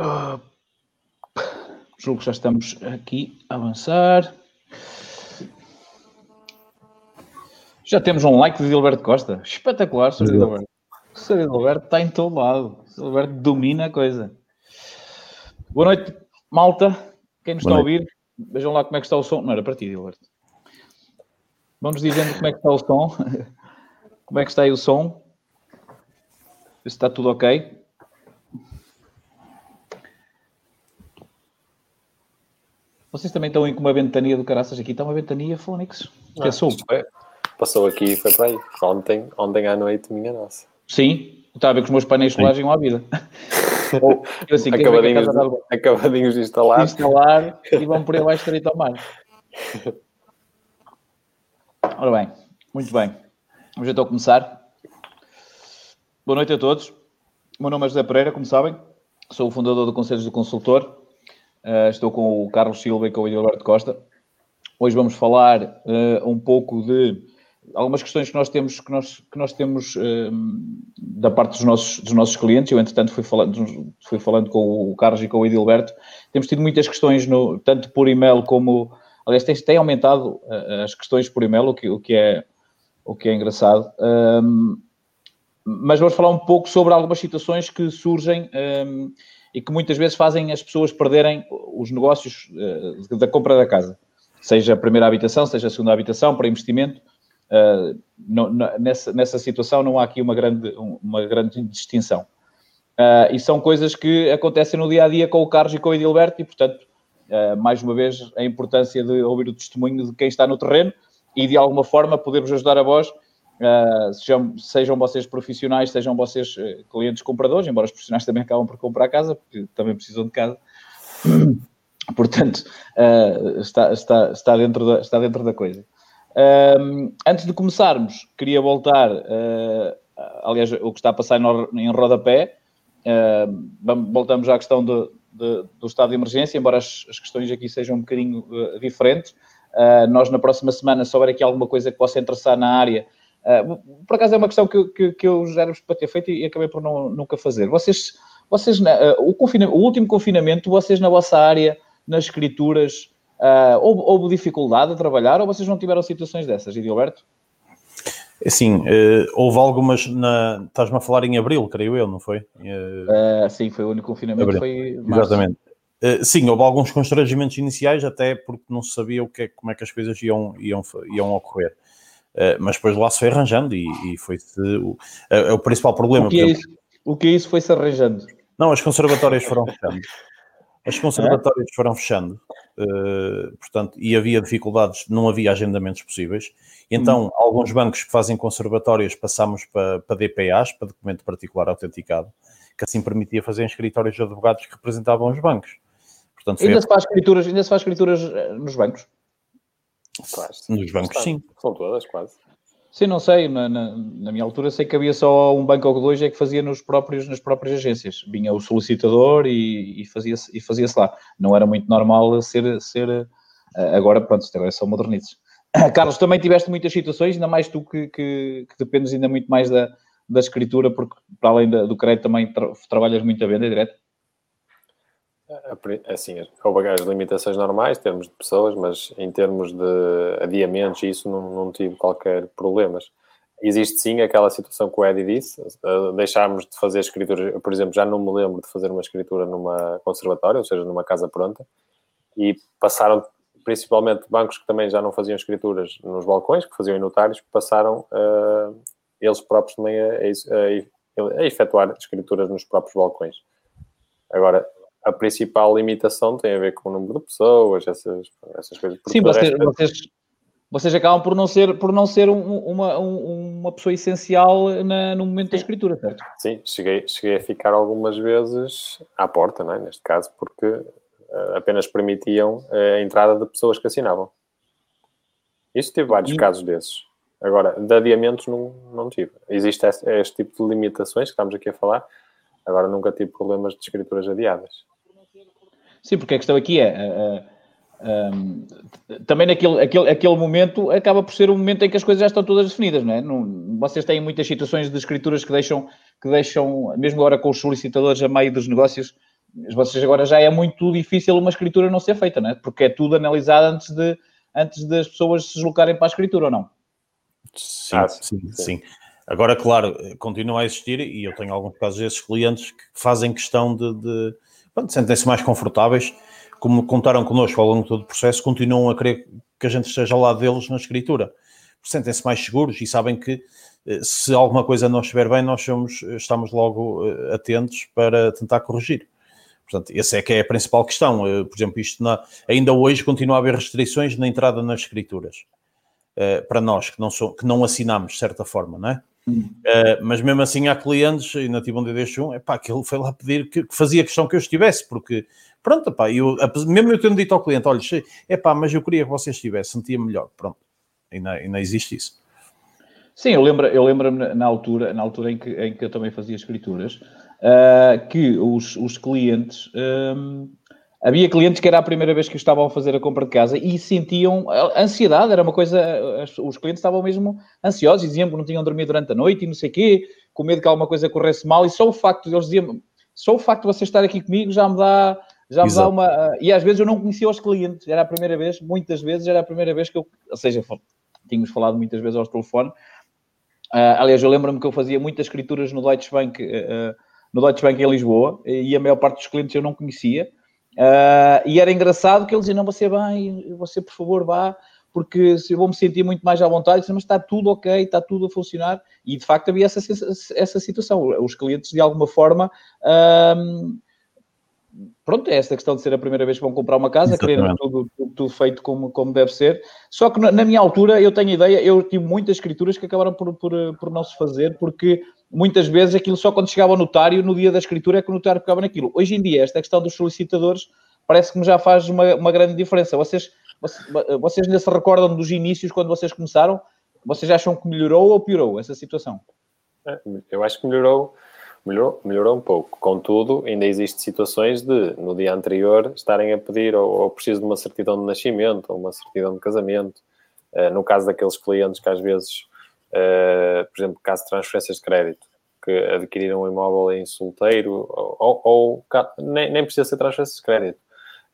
Uh, julgo que já estamos aqui a avançar. Já temos um like de Gilberto Costa. Espetacular, Sr. Gilberto. O Sr. Gilberto está em todo lado. O Sr. Gilberto domina a coisa. Boa noite, malta. Quem nos está a ouvir, vejam lá como é que está o som. Não era para ti, Gilberto. Vamos dizendo como é que está o som. Como é que está aí o som? Se está tudo ok. Vocês também estão em com uma ventania do caraças aqui. Está uma ventania Fónix. Que é. Passou aqui e foi para aí. Ontem, ontem à noite, minha nossa. Sim, estava a ver que os meus painéis solares iam à vida. Ou, assim, acabadinhos, de, acabadinhos de instalar. instalar e vão por aí abaixo direito ao mar. Ora bem, muito bem. Vamos então começar. Boa noite a todos. O meu nome é José Pereira, como sabem. Sou o fundador do Conselhos do Consultor. Uh, estou com o Carlos Silva e com o Edilberto Costa. Hoje vamos falar uh, um pouco de algumas questões que nós temos, que nós, que nós temos uh, da parte dos nossos, dos nossos clientes. Eu, entretanto, fui falando, fui falando com o Carlos e com o Edilberto. Temos tido muitas questões, no, tanto por e-mail como. Aliás, tem, tem aumentado as questões por e-mail, o que, o que, é, o que é engraçado. Um, mas vamos falar um pouco sobre algumas situações que surgem um, e que muitas vezes fazem as pessoas perderem os negócios uh, da compra da casa. Seja a primeira habitação, seja a segunda habitação, para investimento Uh, nessa, nessa situação não há aqui uma grande, uma grande distinção. Uh, e são coisas que acontecem no dia a dia com o Carlos e com o Edilberto, e portanto, mais uma vez, a importância de ouvir o testemunho de quem está no terreno e de alguma forma podermos ajudar a vós, sejam, sejam vocês profissionais, sejam vocês clientes compradores, embora os profissionais também acabam por comprar casa, porque também precisam de casa. Portanto, está, está, está, dentro da, está dentro da coisa. Antes de começarmos, queria voltar, uh, aliás, o que está a passar em rodapé. Uh, voltamos à questão do, do, do, estado de emergência, embora as, as questões aqui sejam um bocadinho uh, diferentes. Nós, na próxima semana, se houver aqui alguma coisa que possa interessar na área, por acaso é uma questão que, que, que eu já era para ter feito e, acabei por não, nunca fazer. Vocês, vocês o, o último confinamento, vocês na vossa área, nas escrituras, Uh, houve, houve, dificuldade a trabalhar ou vocês não tiveram situações dessas, Edilberto? Sim, uh, houve algumas na. Estás-me a falar em abril, creio eu, não foi? Uh, sim, foi o único confinamento. Foi Exatamente. Uh, sim, houve alguns constrangimentos iniciais, até porque não se sabia o que é, como é que as coisas iam, iam, iam ocorrer. Mas depois lá se foi arranjando e, e foi-se o, o, principal problema. O que, é isso, o que é isso foi-se arranjando? Não, as conservatórias foram fechando. As conservatórias é? foram fechando, uh, portanto, e havia dificuldades, não havia agendamentos possíveis. Então, hum. alguns bancos que fazem conservatórias passámos para, para DPAs, para documento particular autenticado, que assim permitia fazer escritórios de advogados que representavam os bancos. Portanto, ainda, se faz escrituras, ainda se faz escrituras eh, nos bancos? Quase. Nos bancos, sim. São todas, quase. Sim, não sei. Na, na, na, minha altura sei que havia só um banco ou dois é que fazia nos próprios, nas próprias agências. Vinha o solicitador e, e fazia-se e fazia lá. Não era muito normal ser... ser eh, agora, pronto, agora são modernices. Carlos, também tiveste muitas situações, ainda mais tu que, que, que dependes ainda muito mais da, da escritura, porque para além da, do crédito também tra trabalhas muito a venda direto? Assim, houve as limitações normais, em termos de pessoas, mas em termos de adiamentos, isso não, não tive qualquer problemas. Existe sim aquela situação que o Eddie disse, deixámos de fazer escritura, por exemplo, já não me lembro de fazer uma escritura numa conservatória, ou seja, numa casa pronta, e passaram, principalmente bancos que também já não faziam escrituras nos balcões, que faziam em notários, passaram uh, eles próprios também a, a, a efetuar escrituras nos próprios balcões. Agora, a principal limitação tem a ver com o número de pessoas, essas, essas coisas. Sim, vocês, vocês, vocês, acabam por não ser, por não ser um, uma, um, uma pessoa essencial na, no momento da escritura, certo? Sim, cheguei, cheguei a ficar algumas vezes à porta, não é? neste caso, porque uh, apenas permitiam a entrada de pessoas que assinavam. Isso tive vários e... casos desses. Agora, de adiamentos não, não tive. Existe este, este tipo de limitações que estamos aqui a falar, agora nunca tive problemas de escrituras adiadas. Sim, porque a questão aqui é. Uh, uh, um, também naquele aquele, aquele momento acaba por ser um momento em que as coisas já estão todas definidas, não é? Não, vocês têm muitas situações de escrituras que deixam, que deixam, mesmo agora com os solicitadores a meio dos negócios, vocês agora já é muito difícil uma escritura não ser feita, não é? Porque é tudo analisado antes, de, antes das pessoas se deslocarem para a escritura ou não? Sim, ah, sim, sim, sim. Agora, claro, continua a existir e eu tenho alguns casos desses clientes que fazem questão de, de sentem-se mais confortáveis, como contaram connosco ao longo de todo o processo, continuam a querer que a gente esteja ao lado deles na escritura. Sentem-se mais seguros e sabem que eh, se alguma coisa não estiver bem, nós somos, estamos logo eh, atentos para tentar corrigir. Portanto, essa é que é a principal questão. Eh, por exemplo, isto na, ainda hoje continua a haver restrições na entrada nas escrituras. para nós que não, so, que não assinamos de certa forma, não é? Uh, mas mesmo assim há clientes, e na tive um deixo um, epá, que ele foi lá pedir que, que, fazia questão que eu estivesse, porque pronto, epá, eu, mesmo eu tendo dito ao cliente, olha, epá, mas eu queria que você estivesse, sentia melhor, pronto, e não existe isso. Sim, eu lembro, eu lembro na altura, na altura em que, em que eu também fazia escrituras, uh, que os, os clientes um, Havia clientes que era a primeira vez que estavam a fazer a compra de casa e sentiam ansiedade, era uma coisa, os clientes estavam mesmo ansiosos, diziam que não tinham dormido durante a noite e não sei o quê, com medo que alguma coisa corresse mal, e só o facto, eles diziam, só o facto de você estar aqui comigo já me dá, já me dá uma... E às vezes eu não conhecia os clientes, era a primeira vez, muitas vezes era a primeira vez que eu, ou seja, tínhamos falado muitas vezes ao telefone, uh, aliás, eu lembro-me que eu fazia muitas escrituras no Deutsche Bank, uh, no Deutsche Bank em Lisboa, e a maior parte dos clientes eu não conhecia, Uh, e era engraçado que eles diziam: Não, você bem, você por favor vá, porque eu vou me sentir muito mais à vontade. Mas está tudo ok, está tudo a funcionar. E de facto havia essa, essa situação. Os clientes, de alguma forma, pronto, é esta questão de ser a primeira vez que vão comprar uma casa, querendo tudo, tudo, tudo, feito como, como deve ser. Só que na, na minha altura, eu tenho ideia, eu tive muitas escrituras que acabaram por, por, por não se fazer, porque muitas vezes aquilo só quando chegava ao notário, no dia da escritura, é que o notário pegava naquilo. Hoje em dia, esta questão dos solicitadores parece que já faz uma, uma grande diferença. Vocês, vocês ainda se recordam dos inícios, quando vocês começaram? Vocês acham que melhorou ou piorou essa situação? É, eu acho que melhorou, melhorou, melhorou um pouco. Contudo, ainda existem situações de, no dia anterior, estarem a pedir ou, ou preciso de uma certidão de nascimento ou uma certidão de casamento. Uh, no caso daqueles clientes que às vezes por exemplo, caso de transferências de crédito, que adquiriram um imóvel em solteiro, ou, ou, nem, nem, precisa ser transferências de crédito.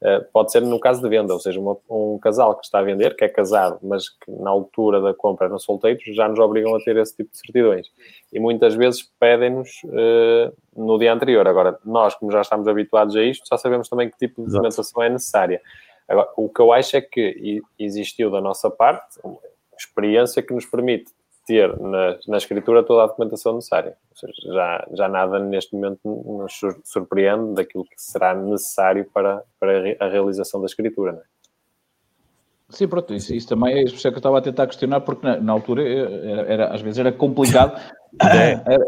Uh, pode ser no caso de venda, ou seja, uma, um casal que está a vender, que é casado, mas que na altura da compra eram solteiros, já nos obrigam a ter esse tipo de certidões. E muitas vezes pedem-nos uh, no dia anterior. Agora, nós, como já estamos habituados a isto, já sabemos também que tipo de documentação é necessária. Agora, o que eu acho é que existiu da nossa parte experiência que nos permite ter na, na, escritura toda a documentação necessária. Ou seja, já, já nada neste momento nos surpreende daquilo que será necessário para, para a realização da escritura. Não é? Sim, pronto, isso, isso também é isso que eu estava a tentar questionar, porque na, na altura era, era, às vezes era complicado era,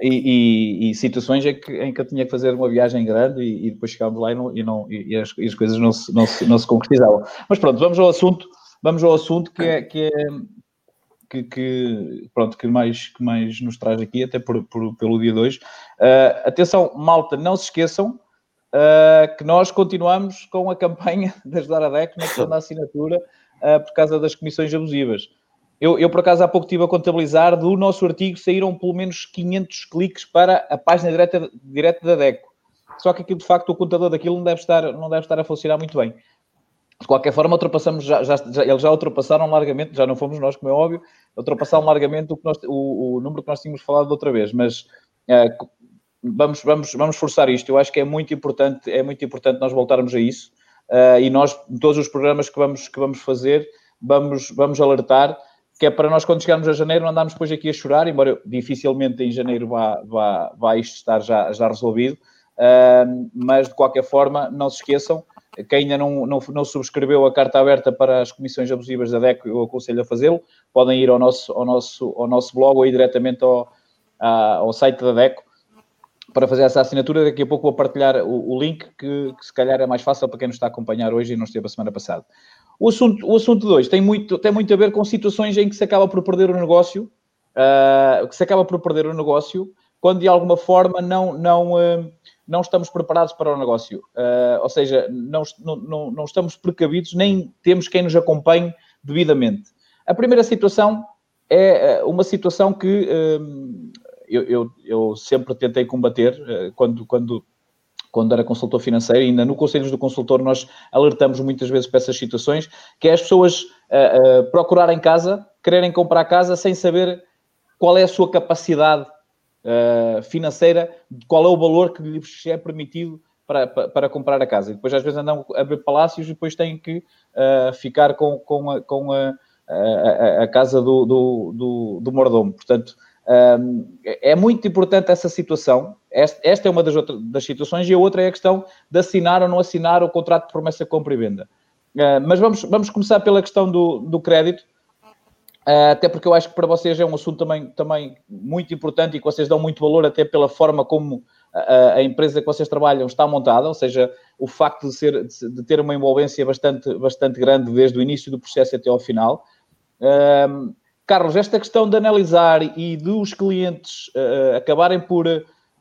e, e, e, situações em que, em que eu tinha que fazer uma viagem grande e, e depois chegávamos lá e, não, e, não, e as, as, coisas não se, não, se, não se concretizavam. Mas pronto, vamos ao assunto, vamos ao assunto que é, que é que, que, pronto, que, mais, que mais nos traz aqui, até por, por pelo dia 2. Uh, ah, atenção, malta, não se esqueçam uh, que nós continuamos com a campanha a DEC na questão da assinatura uh, por causa das comissões abusivas. Eu, eu, por acaso, há pouco estive a contabilizar, do nosso artigo saíram pelo menos 500 cliques para a página direta, direta da DECO. Só que aquilo, de facto, o contador daquilo não deve estar, não deve estar a funcionar muito bem. De qualquer forma, ultrapassamos, já, já, já, eles já ultrapassaram largamente, já não fomos nós, como é óbvio, ultrapassaram largamente o, nós, o, o número que nós tínhamos falado outra vez, mas uh, vamos, vamos, vamos forçar isto. Eu acho que é muito importante, é muito importante nós voltarmos a isso uh, e nós, todos os programas que vamos, que vamos fazer, vamos, vamos alertar que é para nós, quando chegarmos a janeiro, não andarmos depois aqui a chorar, embora dificilmente em janeiro vá, vá, vá isto estar já, já resolvido, uh, mas de qualquer forma, não se esqueçam quem ainda não, não, não, subscreveu a carta aberta para as comissões abusivas da DECO, eu aconselho a fazê-lo. Podem ir ao nosso, ao, nosso, ao nosso blog ou ir diretamente ao, ao site da DECO para fazer essa assinatura. Daqui a pouco vou partilhar o, o link, que, que, se calhar é mais fácil para quem nos está a acompanhar hoje e não esteve a semana passada. O assunto, o assunto 2 tem muito, tem muito a ver com situações em que se acaba por perder o negócio, uh, que se acaba por perder o negócio, quando de alguma forma não, não, uh, não estamos preparados para o negócio. Uh, ou seja, não, não, não estamos precavidos, nem temos quem nos acompanhe devidamente. A primeira situação é eh, uma situação que eu, eu, eu, sempre tentei combater quando, quando, quando era consultor financeiro, ainda no Conselhos do Consultor nós alertamos muitas vezes para essas situações, que é as pessoas uh, uh, procurarem casa, quererem comprar casa sem saber qual é a sua capacidade uh, financeira, qual é o valor que lhes é permitido para, para, para, comprar a casa. E depois às vezes andam a ver palácios e depois têm que ficar com, com, a, com a, a, a casa do, do, do, do mordomo. Portanto, é muito importante essa situação. Esta é uma das, outras, das situações, e a outra é a questão de assinar ou não assinar o contrato de promessa compra e venda. Ah, mas vamos, vamos começar pela questão do, do crédito, até porque eu acho que para vocês é um assunto também, também muito importante e que vocês dão muito valor até pela forma como a, a empresa que vocês trabalham está montada, ou seja, o facto de, ser, de ter uma envolvência bastante, bastante grande desde o início do processo até ao final. Carlos, esta questão de analisar e dos clientes uh, acabarem por,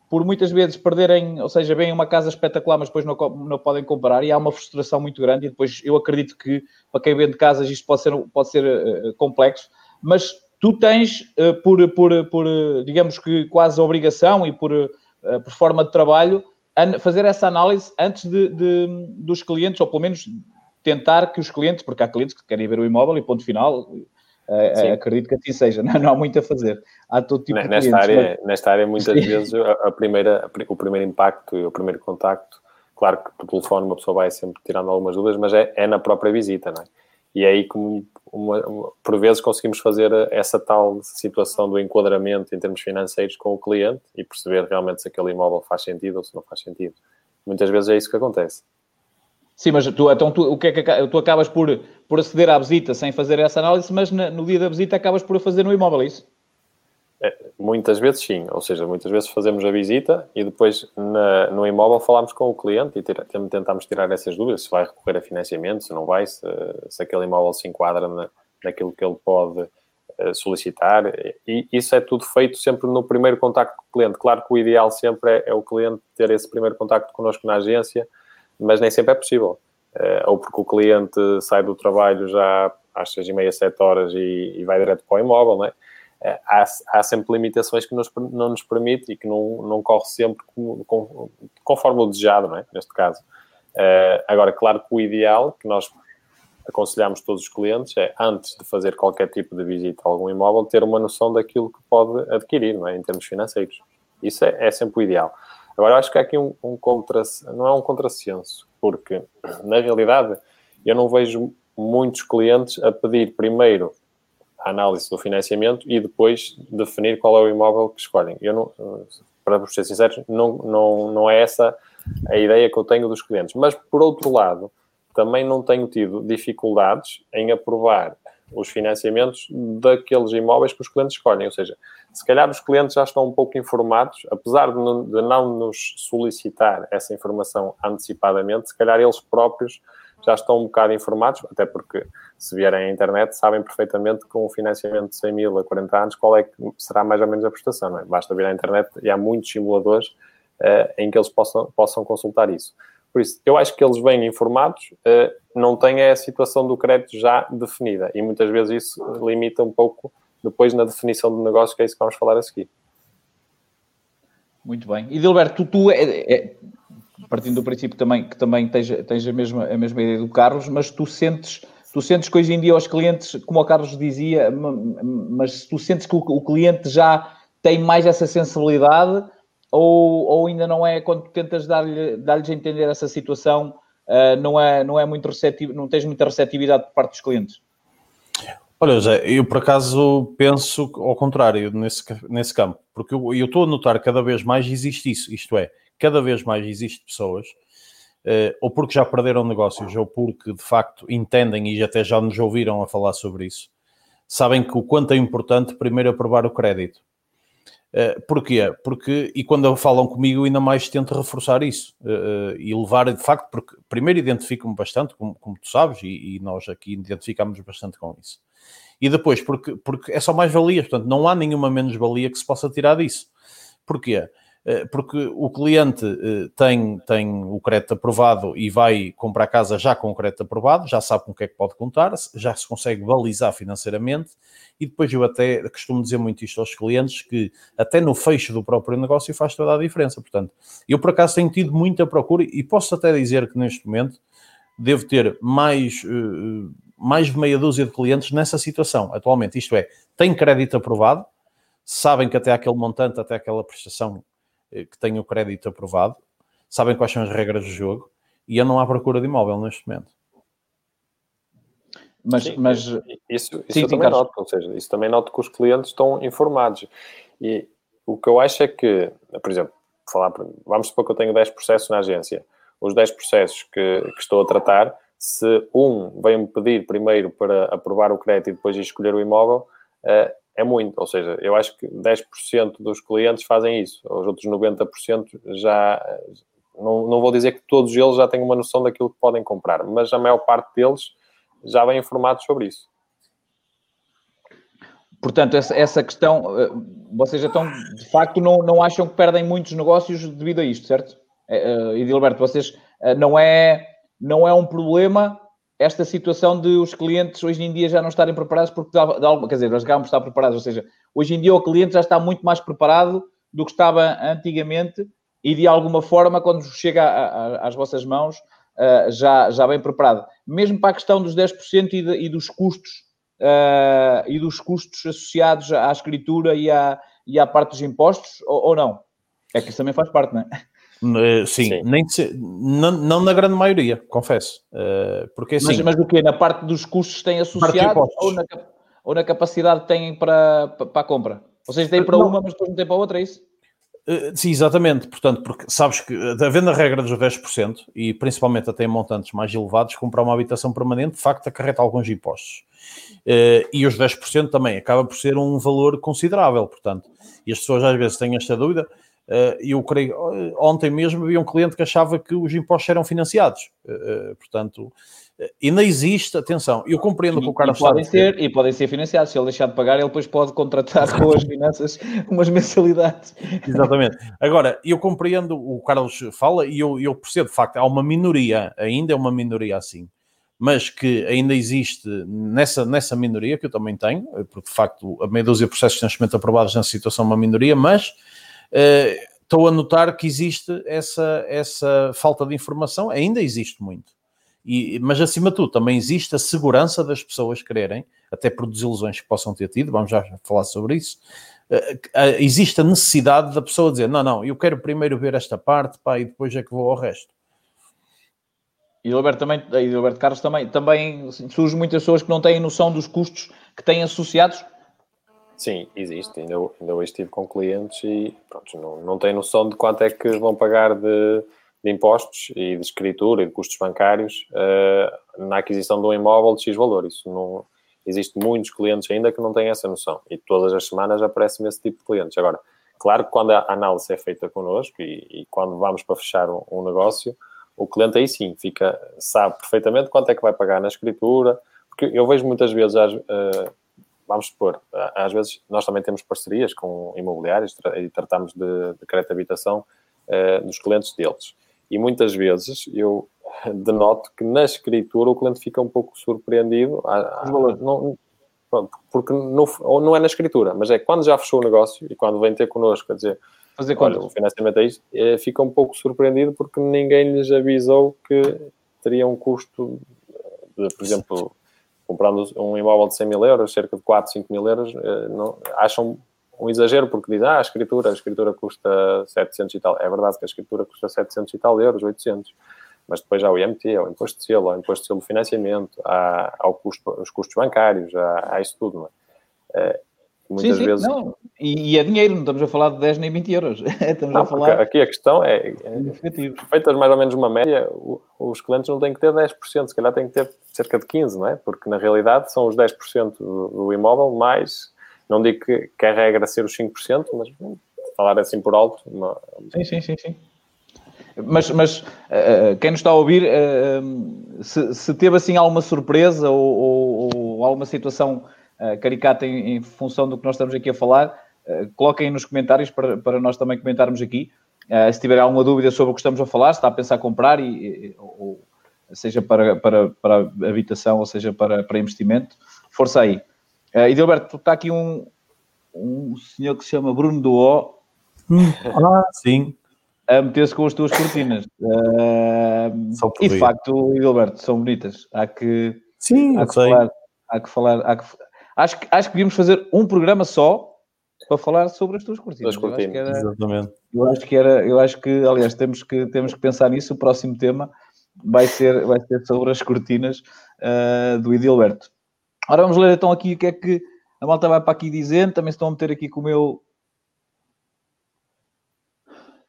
por muitas vezes perderem, ou seja, bem uma casa espetacular, mas depois não, não podem comprar, e há uma frustração muito grande, e depois eu acredito que para quem vende casas isto pode ser, pode ser uh, complexo, mas tu tens, uh, por, por, por, digamos que quase obrigação e por, por forma de trabalho, fazer essa análise antes de, de, dos clientes, ou pelo menos tentar que os clientes, porque há clientes que querem ver o imóvel e ponto final, Uh, acredito que assim seja, não, não, há muito a fazer. Há todo tipo nesta de clientes, área, mas... Nesta área, muitas Sim. vezes, a, a, primeira, o primeiro impacto e o primeiro contacto, claro que por telefone uma pessoa vai sempre tirando algumas dúvidas, mas é, é na própria visita, não é? E é aí, uma, por vezes, conseguimos fazer essa tal situação do enquadramento em termos financeiros com o cliente e perceber realmente se aquele imóvel faz sentido ou se não faz sentido. Muitas vezes é isso que acontece. Sim, mas tu, então tu, o que é que tu acabas por, por aceder à visita sem fazer essa análise, mas na, no dia da visita acabas por a fazer no imóvel, é isso? É, muitas vezes sim, ou seja, muitas vezes fazemos a visita e depois na, no imóvel falamos com o cliente e tira, tentamos tirar essas dúvidas, se vai recorrer a financiamento, se não vai, se, se aquele imóvel se enquadra na, naquilo que ele pode uh, solicitar. E isso é tudo feito sempre no primeiro contacto com o cliente. Claro que o ideal sempre é, é o cliente ter esse primeiro contacto connosco na agência, mas nem sempre é possível. Uh, ou porque o cliente sai do trabalho já às seis e meia, sete horas e, e vai direto para o imóvel, não é? Uh, há, há, sempre limitações que nos, não nos permite e que não, não corre sempre com, com, conforme o desejado, não é? Neste caso. Uh, agora, claro que o ideal que nós aconselhamos todos os clientes é, antes de fazer qualquer tipo de visita a algum imóvel, ter uma noção daquilo que pode adquirir, não é? Em termos financeiros. Isso é, é sempre o ideal. Agora, acho que há aqui um, um contra, não é um contrassenso, porque, na realidade, eu não vejo muitos clientes a pedir primeiro a análise do financiamento e depois definir qual é o imóvel que escolhem. Eu não, para ser sincero, não, não, não é essa a ideia que eu tenho dos clientes. Mas, por outro lado, também não tenho tido dificuldades em aprovar os financiamentos daqueles imóveis que os clientes escolhem. Ou seja, se calhar os clientes já estão um pouco informados, apesar de não, de não nos solicitar essa informação antecipadamente, se calhar eles próprios já estão um bocado informados, até porque se vierem à internet sabem perfeitamente que com um financiamento de 100 mil a 40 anos qual é que será mais ou menos a prestação, é? Basta vir à internet e há muitos simuladores uh, em que eles possam, possam consultar isso. Por isso, eu acho que eles vêm informados, uh, não têm a situação do crédito já definida e muitas vezes isso limita um pouco depois na definição do negócio, que é isso que vamos falar a seguir. Muito bem. E Dilberto, tu, tu é, é, partindo do princípio também, que também tens, tens a, mesma, a mesma ideia do Carlos, mas tu sentes, tu sentes que hoje em dia os clientes, como o Carlos dizia, mas tu sentes que o cliente já tem mais essa sensibilidade ou, ou ainda não é quando tentas dar-lhes dar a entender essa situação, uh, não, é, não é muito receptivo, não tens muita receptividade por parte dos clientes? Olha, José, eu por acaso penso ao contrário nesse, nesse campo, porque eu, estou a notar cada vez mais existe isso, isto é, cada vez mais existe pessoas, uh, ou porque já perderam negócios, ou porque de facto entendem e até já nos ouviram a falar sobre isso, sabem que o quanto é importante primeiro aprovar o crédito. Uh, porquê? Porque, e quando falam comigo, ainda mais tento reforçar isso uh, e levar, de facto, porque primeiro identifico-me bastante, como, como, tu sabes, e, e nós aqui identificamos bastante com isso e depois porque, porque é só mais valia, portanto não há nenhuma menos-valia que se possa tirar disso. Porquê? eh, porque o cliente eh, tem, tem o crédito aprovado e vai comprar casa já com o crédito aprovado, já sabe com o que é que pode contar, já se consegue balizar financeiramente e depois eu até costumo dizer muito isto aos clientes que até no fecho do próprio negócio faz toda a diferença. Portanto, eu por acaso tenho tido muita procura e posso até dizer que neste momento devo ter mais, eh, mais de meia dúzia de clientes nessa situação atualmente. Isto é, tem crédito aprovado, sabem que até aquele montante, até aquela prestação eh, que tem o crédito aprovado, sabem quais são as regras do jogo e eu não há procura de imóvel neste momento. Mas, Sim, mas... isso, isso Sim, eu também noto, ou seja, isso também noto que os clientes estão informados. E o que eu acho é que, por exemplo, falar, vamos supor que eu tenho 10 processos na agência. Os 10 processos que, que estou a tratar, se um vem-me pedir primeiro para aprovar o crédito e depois escolher o imóvel, uh, é muito. Ou seja, eu acho que 10% dos clientes fazem isso. Os outros 90% já. Não, não vou dizer que todos eles já têm uma noção daquilo que podem comprar, mas a maior parte deles já vem informados sobre isso. Portanto, essa, essa questão, eh, vocês então, de facto, não, não acham que perdem muitos negócios devido a isto, certo? Uh, Edilberto, vocês, não, é, não é um problema esta situação de os clientes hoje em dia já não estarem preparados porque dá, dá, quer dizer, nós acabamos de estar preparados, ou seja, hoje em dia o cliente já está muito mais preparado do que estava antigamente e de alguma forma quando chega a, a, às vossas mãos uh, já, já bem preparado. Mesmo para a questão dos 10% e, de, e dos custos uh, e dos custos associados à escritura e à, e à parte dos impostos, ou, ou não? É que isso também faz parte, não é? Uh, sim, sim, Nem se, não, não, na grande maioria, confesso. Uh, porque assim, mas, mas o quê? Na parte dos custos têm associado ou na, ou na capacidade que têm para, para a compra? Ou seja, têm para não. uma, mas depois não têm para outra, é isso? Uh, sim, exatamente. Portanto, porque sabes que, havendo a regra dos 10%, e principalmente até em montantes mais elevados, comprar uma habitação permanente, de facto, acarreta alguns impostos. Uh, e os 10% também acaba por ser um valor considerável, portanto, e as pessoas às vezes têm esta dúvida, eu creio, ontem mesmo havia um cliente que achava que os impostos eram financiados. Uh, portanto, ainda existe, atenção, eu compreendo que o Carlos e podem ser E podem ser financiados, se ele deixar de pagar, ele depois pode contratar com as finanças umas mensalidades. Exatamente. Agora, eu compreendo o Carlos fala e eu, eu percebo, de facto, há uma minoria, ainda é uma minoria assim, mas que ainda existe nessa, nessa minoria, que eu também tenho, porque de facto a meia dúzia de processos de nascimento aprovados nessa situação é uma minoria, mas eh, estou a notar que existe essa, essa falta de informação, ainda existe muito. E, mas acima de tudo, também existe a segurança das pessoas quererem, até por desilusões que possam ter tido, vamos já falar sobre isso. Uh, existe a necessidade da pessoa dizer: Não, não, eu quero primeiro ver esta parte, pá, e depois é que vou ao resto. E o Alberto, também, e o Alberto Carlos também, também surge muitas pessoas que não têm noção dos custos que têm associados Sim, existe. Ainda, ainda hoje estive com clientes e pronto, não, não têm noção de quanto é que vão pagar de, de impostos e de escritura e de custos bancários uh, na aquisição de um imóvel de X valor. Isso não. Existe muitos clientes ainda que não têm essa noção e todas as semanas aparecem esse tipo de clientes. Agora, claro que quando a análise é feita connosco e, e quando vamos para fechar um, um, negócio, o cliente aí sim fica, sabe perfeitamente quanto é que vai pagar na escritura, porque eu vejo muitas vezes uh, vamos supor, às vezes nós também temos parcerias com imobiliários e tratamos de, de crédito de habitação uh, dos clientes deles. E muitas vezes eu denoto que na escritura o cliente fica um pouco surpreendido, não, porque não, não é na escritura, mas é quando já fechou o negócio e quando vem ter connosco, quer dizer, Fazer olha, o financiamento é isto, é, fica um pouco surpreendido porque ninguém lhes avisou que teria um custo, de, por exemplo, comprando um imóvel de 100 mil euros, cerca de 4, 5 mil euros, eh, não, acham um exagero porque dizem, ah, a escritura, a escritura custa 700 e tal. É verdade que a escritura custa 700 e tal euros, 800. Mas depois há o IMT, há o imposto de selo, há o imposto de selo de financiamento, há, há custo, os custos bancários, há, há isso tudo, não é? Muitas sim, sim, vezes. Não. E, e, é dinheiro, não estamos a falar de 10 nem 20 euros. estamos não, a falar. Aqui a questão é, é feitas mais ou menos uma média, os clientes não têm que ter 10%, se calhar têm que ter cerca de 15%, não é? Porque na realidade são os 10% do, do imóvel, mais, não digo que, que a regra ser os 5%, mas falar assim por alto. Uma... Sim, sim, sim, sim. Mas, mas uh, quem nos está a ouvir, uh, se, se, teve assim alguma surpresa ou, ou, ou alguma situação uh, caricata em, em, função do que nós estamos aqui a falar, uh, coloquem nos comentários para, para nós também comentarmos aqui. Uh, se tiver alguma dúvida sobre o que estamos a falar, se está a pensar comprar, e, e ou, seja para, para, para habitação ou seja para, para investimento, força aí. Uh, e Dilberto, está aqui um, um senhor que se chama Bruno Duó. Ah, sim. A meter-se com as tuas cortinas. Uh, e de facto, Gilberto, são bonitas. Há que, sim, há que falar. Há que falar há que, acho, que, acho que devíamos fazer um programa só para falar sobre as tuas cortinas. As cortinas. Eu era, Exatamente. Eu acho que era, eu acho que, aliás, temos que, temos que pensar nisso. O próximo tema vai ser, vai ser sobre as cortinas uh, do Edilberto. Ora, vamos ler então aqui o que é que a malta vai para aqui dizendo. Também estão a meter aqui com o meu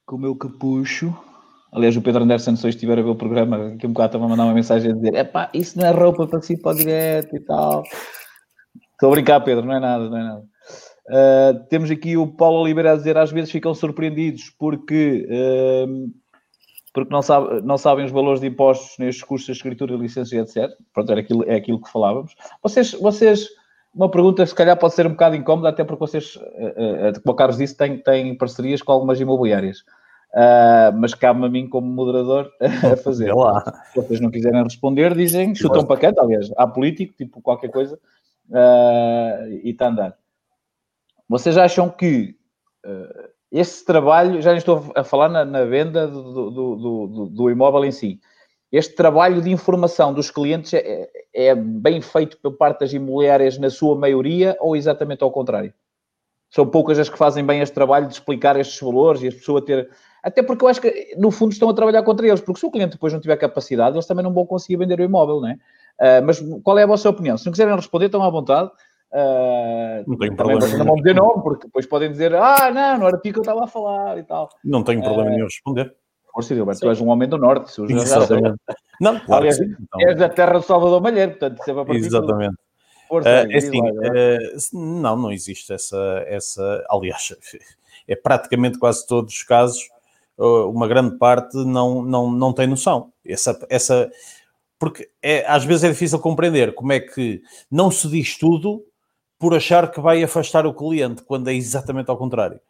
com o meu capucho. Aliás, o Pedro Anderson, se estiver a ver o programa, aqui um bocado estava a mandar uma mensagem a dizer: é pá, isso não é roupa para si para o direto e tal. Estou a brincar, Pedro, não é nada, não é nada. Uh, temos aqui o Paulo Oliveira a dizer: às vezes ficam surpreendidos porque, uh, porque não, sabe, não sabem os valores de impostos nestes cursos de escritura, licença e etc. Pronto, era aquilo, é aquilo que falávamos. Vocês, vocês uma pergunta se calhar pode ser um bocado incómoda, até porque vocês, uh, como o Carlos disse, têm, têm parcerias com algumas imobiliárias. Uh, mas cabe-me a mim, como moderador, a fazer. Se vocês não quiserem responder, dizem, chutam para canto, aliás, há político, tipo qualquer coisa, uh, e está a andar. Vocês acham que uh, esse trabalho, já estou a falar na, na venda do, do, do, do, imóvel em si, este trabalho de informação dos clientes é, é bem feito por parte das imobiliárias na sua maioria ou exatamente ao contrário? São poucas as que fazem bem este trabalho de explicar estes valores e a pessoa ter até porque eu acho que, no fundo, estão a trabalhar contra eles, porque se o cliente depois não tiver capacidade, eles também não vão conseguir vender o imóvel, não é? Uh, mas qual é a vossa opinião? Se não quiserem responder, estão à vontade. Uh, não tenho problema nenhum. Não vão dizer nome, porque depois podem dizer, ah, não, não era ti que eu estava a falar e tal. Não tenho problema uh, nenhum responder. Força, Gilberto, tu és um homem do Norte. Se Exatamente. Não, claro Aliás, sim, então. és da terra de Salvador Malheiro, portanto, sempre a partir Exatamente. Força, uh, é assim, uh, não, não existe essa, essa. Aliás, é praticamente quase todos os casos uma grande parte não, não, não tem noção. Essa, essa, porque é, às vezes é difícil compreender como é que não se diz tudo por achar que vai afastar o cliente, quando é exatamente ao contrário.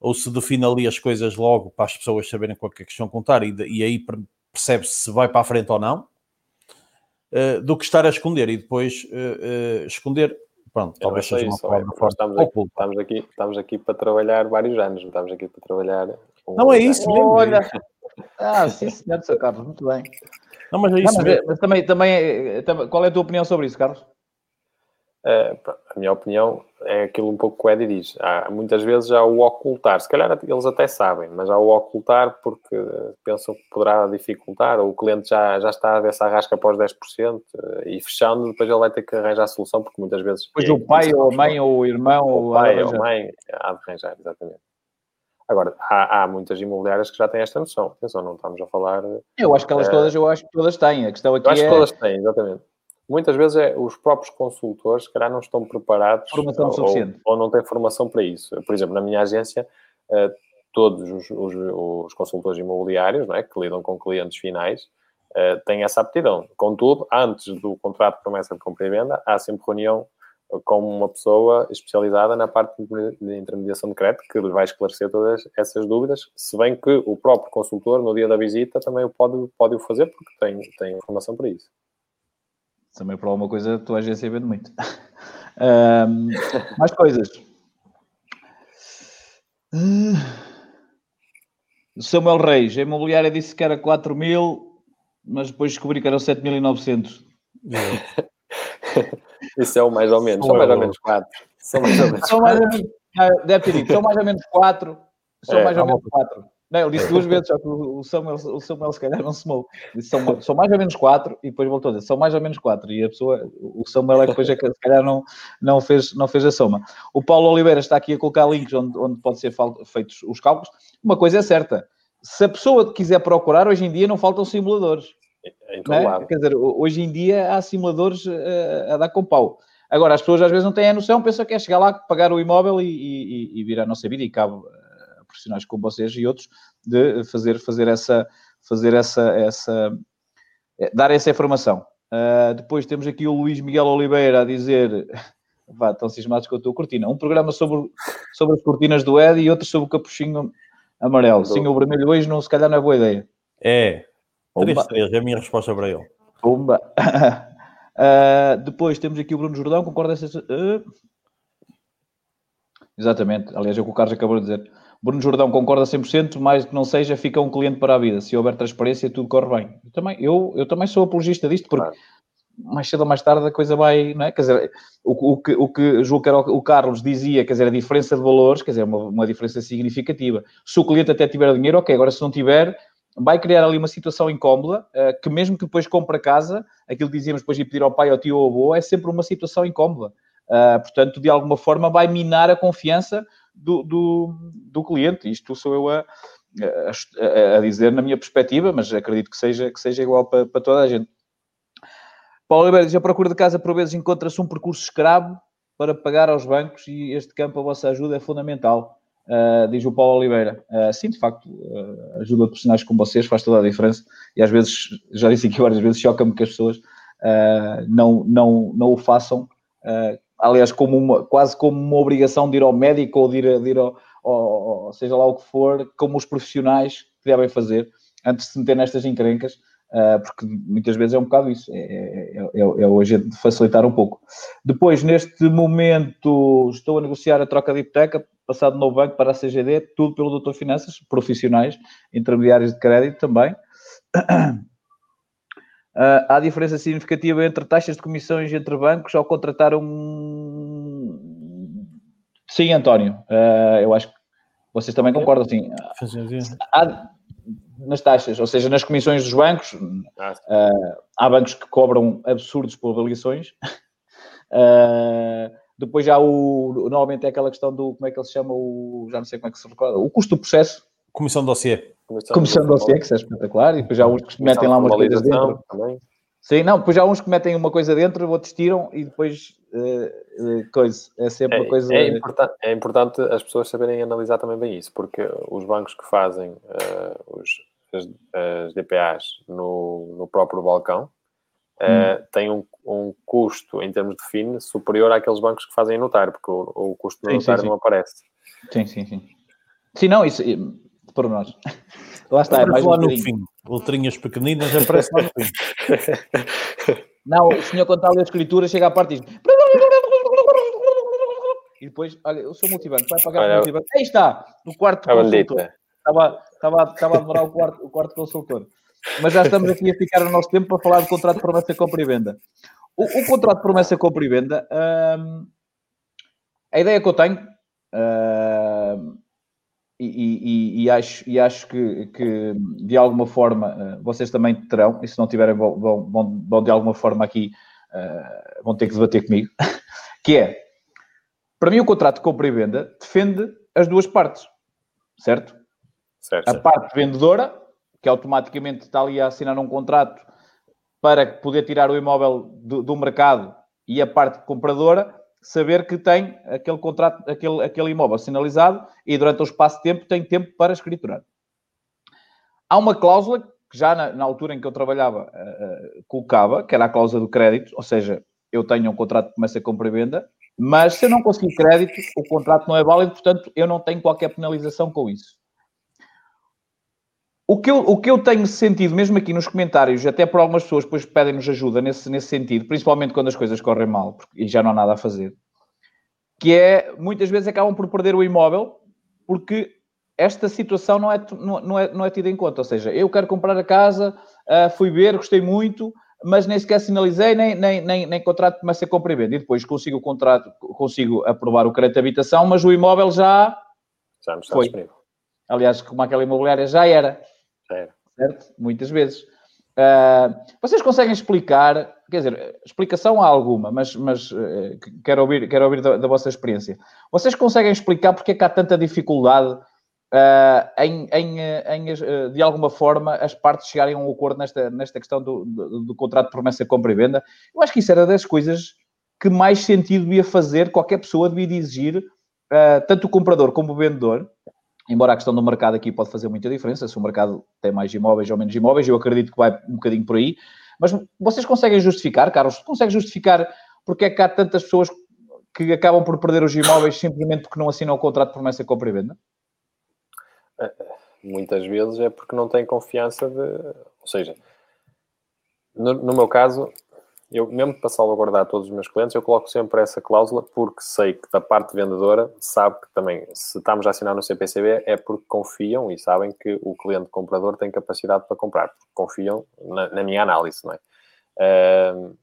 Ou se define ali as coisas logo para as pessoas saberem com que é que estão a contar e, e aí percebe-se se vai para a frente ou não, uh, do que estar a esconder e depois uh, uh, esconder Pronto, talvez seja uma forma é, estamos, aqui, estamos, aqui, estamos aqui para trabalhar vários anos, estamos aqui para trabalhar. Um não é isso mesmo. Olha, ah, sim, senhor, Sr. Carlos, muito bem. Não, mas é isso. Não, mas, mas, também, também, também, qual é a tua opinião sobre isso, Carlos? Uh, a minha opinião é aquilo um pouco que o Eddie diz. Há, muitas vezes há o ocultar, se calhar eles até sabem, mas há o ocultar porque pensam que poderá dificultar, ou o cliente já, já está dessa arrasca após 10% e fechando, depois ele vai ter que arranjar a solução, porque muitas vezes. Pois é, o pai, ou a mãe, ou o irmão, ou o pai, ou a mãe, há de arranjar, exatamente. Agora, há, há, muitas imobiliárias que já têm esta noção. Atenção, não estamos a falar. Eu acho que elas é... todas, eu acho que todas têm. A questão aqui eu acho é. que todas têm, exatamente muitas vezes é, os próprios consultores, se calhar, não estão preparados formação ou, suficiente. ou não têm formação para isso. Por exemplo, na minha agência, uh, todos os, os, os, consultores imobiliários, não é, que lidam com clientes finais, uh, têm essa aptidão. Contudo, antes do contrato de promessa de compra e venda, há sempre reunião com uma pessoa especializada na parte de intermediação de crédito que lhe vai esclarecer todas essas dúvidas, se bem que o próprio consultor, no dia da visita, também pode, pode o fazer, porque tem, tem informação para isso. Também para alguma coisa a tua agência vende muito. um, mais coisas. Uh, Samuel Reis, a imobiliária disse que era 4 mil, mas depois descobri que eram 7.900. Isso é o mais ou menos, são mais ou menos 4. São mais ou menos 4. Ah, deve ter dito, são mais ou menos 4. São é, mais ou menos 4. Não, ele disse duas vezes, só que o Samuel, o Samuel se calhar não se mou. Disse, são, são mais ou menos quatro, e depois voltou a dizer, são mais ou menos quatro. E a pessoa, o Samuel é que depois é que se calhar não, não, fez, não fez a soma. O Paulo Oliveira está aqui a colocar links onde, onde pode ser feitos os cálculos. Uma coisa é certa, se a pessoa quiser procurar, hoje em dia não faltam simuladores. Então, é? Quer dizer, hoje em dia há simuladores a, eh, a dar com pau. Agora, as pessoas às vezes não têm a noção, pensam que é chegar lá, pagar o imóvel e, e, e vir a nossa vida e cabe a profissionais como vocês e outros de fazer, fazer essa, fazer essa, essa, eh, dar essa informação. Uh, depois temos aqui o Luís Miguel Oliveira a dizer Vá, estão cismados com a tua cortina. Um programa sobre, sobre as cortinas do Ed e outro sobre o capuchinho amarelo. Sim, o vermelho hoje não, se calhar não é boa ideia. É. 3-3 é a minha resposta para ele. Pumba. uh, depois temos aqui o Bruno Jordão, concorda? Uh... Exatamente. Aliás, é o que o Carlos acabou de dizer. Bruno Jordão concorda 100%, mais que não seja, fica um cliente para a vida. Se houver transparência, tudo corre bem. Eu também, eu, eu também sou apologista disto, porque claro. mais cedo ou mais tarde a coisa vai, não é? Quer dizer, o, o que, o que julgo que era o, Carlos dizia, quer dizer, a diferença de valores, quer dizer, uma, uma diferença significativa. Se o cliente até tiver dinheiro, ok, agora se não tiver, vai criar ali uma situação incómoda, uh, que mesmo que depois compre a casa, aquilo que dizíamos depois de pedir ao pai, ao tio ou ao avô, é sempre uma situação incómoda. Uh, portanto, de alguma forma vai minar a confiança do, do, do cliente. Isto sou eu a, a, a, dizer na minha perspectiva, mas acredito que seja, que seja igual para, para toda a gente. Paulo Oliveira diz, a procura de casa por vezes encontra-se um percurso escravo para pagar aos bancos e este campo a vossa ajuda é fundamental. Uh, diz o Paulo Oliveira. Uh, sim, de facto, uh, ajuda de profissionais como vocês faz toda a diferença e às vezes, já disse aqui várias vezes, choca-me que as pessoas não, não, não o façam aliás, como uma, quase como uma obrigação de ir ao médico ou de ir, de ir ao, ao, seja lá o que for, como os profissionais que devem fazer antes de se meter nestas encrencas, porque muitas vezes é um bocado isso, é, é, é, é o agente de facilitar um pouco. Depois, neste momento, estou a negociar a troca de hipoteca, passado no banco para a CGD, tudo pelo Doutor Finanças, profissionais, intermediários de crédito também. Uh, há diferença significativa entre taxas de comissões entre bancos ao contratar um. Sim, António, uh, eu acho que vocês também concordam, sim. Há, nas taxas, ou seja, nas comissões dos bancos, uh, há bancos que cobram absurdos por avaliações. depois já o. Normalmente é aquela questão do. Como é que ele se chama? O, já não sei como é que se recorda. O custo do processo Comissão de dossiê. Comissão, Comissão de dossiê, que isso é espetacular. E depois já há uns que metem lá umas coisas dentro. Também. Sim, não, depois já há uns que metem uma coisa dentro, outros tiram e depois uh, uh, coisa. É sempre é, uma coisa. É importante, é importante as pessoas saberem analisar também bem isso, porque os bancos que fazem uh, os, as, as, DPAs no, no próprio balcão hum. têm um, um, custo em termos de FIN superior àqueles bancos que fazem notário, porque o, o custo sim, sim, sim. não aparece. Sim, sim, sim. Sim, não, isso por nós. Lá está, é mais lá um no fim. Letrinhas pequeninas aparece lá no fim. Não, o senhor quando está a ler a escritura chega à parte e diz... E depois, olha, eu sou multibanco, vai pagar olha, o multibanco. Aí está, no quarto consultor. Estava, estava, estava a demorar o quarto, o quarto consultor. Mas já estamos aqui a ficar no nosso tempo para falar do contrato de promessa, compra e venda. O, o contrato de promessa, compra e venda, hum, a ideia que eu tenho, hum, e, e, e, acho, e acho que, que, de alguma forma eh, vocês também terão, e se não tiverem, vão, vão, vão de alguma forma aqui, uh, vão ter que debater comigo, que é, para mim o contrato de compra e venda defende as duas partes, certo? certo a parte vendedora, que automaticamente está ali a assinar um contrato para poder tirar o imóvel do, do mercado, e a parte compradora, saber que tem aquele contrato, aquele, aquele imóvel sinalizado e durante o espaço de tempo tem tempo para escriturar. Há uma cláusula que já na, na altura em que eu trabalhava uh, colocava, que era a cláusula do crédito, ou seja, eu tenho um contrato que começa a compra e venda, mas se eu não conseguir crédito, o contrato não é válido, portanto, eu não tenho qualquer penalização com isso. O que, eu, o que eu tenho sentido, mesmo aqui nos comentários, até por algumas pessoas depois pedem-nos ajuda nesse, nesse sentido, principalmente quando as coisas correm mal porque, e já não há nada a fazer, que é, muitas vezes acabam por perder o imóvel porque esta situação não é, não, é, não é tida em conta. Ou seja, eu quero comprar a casa, uh, fui ver, gostei muito, mas nem sequer sinalizei, nem, nem, nem, nem contrato começa a comprar e venda. E depois consigo o contrato, consigo aprovar o crédito de habitação, mas o imóvel já, já não está foi. disponível. Aliás, como aquela imobiliária já era. Certo? Muitas vezes. Uh, vocês conseguem explicar, quer dizer, explicação há alguma, mas, mas uh, quero ouvir, quero ouvir da, da, vossa experiência. Vocês conseguem explicar porque é que há tanta dificuldade uh, em, em, em de alguma forma, as partes chegarem a um acordo nesta, nesta questão do, do, do contrato de promessa, compra e venda? Eu acho que isso era das coisas que mais sentido devia fazer, qualquer pessoa devia exigir, tanto o comprador como o vendedor, embora a questão do mercado aqui pode fazer muita diferença, se o mercado tem mais imóveis ou menos imóveis, eu acredito que vai um bocadinho por aí, mas vocês conseguem justificar, Carlos, consegue justificar porque é que há tantas pessoas que acabam por perder os imóveis simplesmente porque não assinam o contrato de promessa de compra e venda? Muitas vezes é porque não têm confiança de. Ou seja, no, no meu caso, eu mesmo para salvaguardar todos os meus clientes, eu coloco sempre essa cláusula porque sei que da parte vendedora sabe que também, se estamos a assinar no CPCB, é porque confiam e sabem que o cliente comprador tem capacidade para comprar. Confiam na, na minha análise, não é? Uh,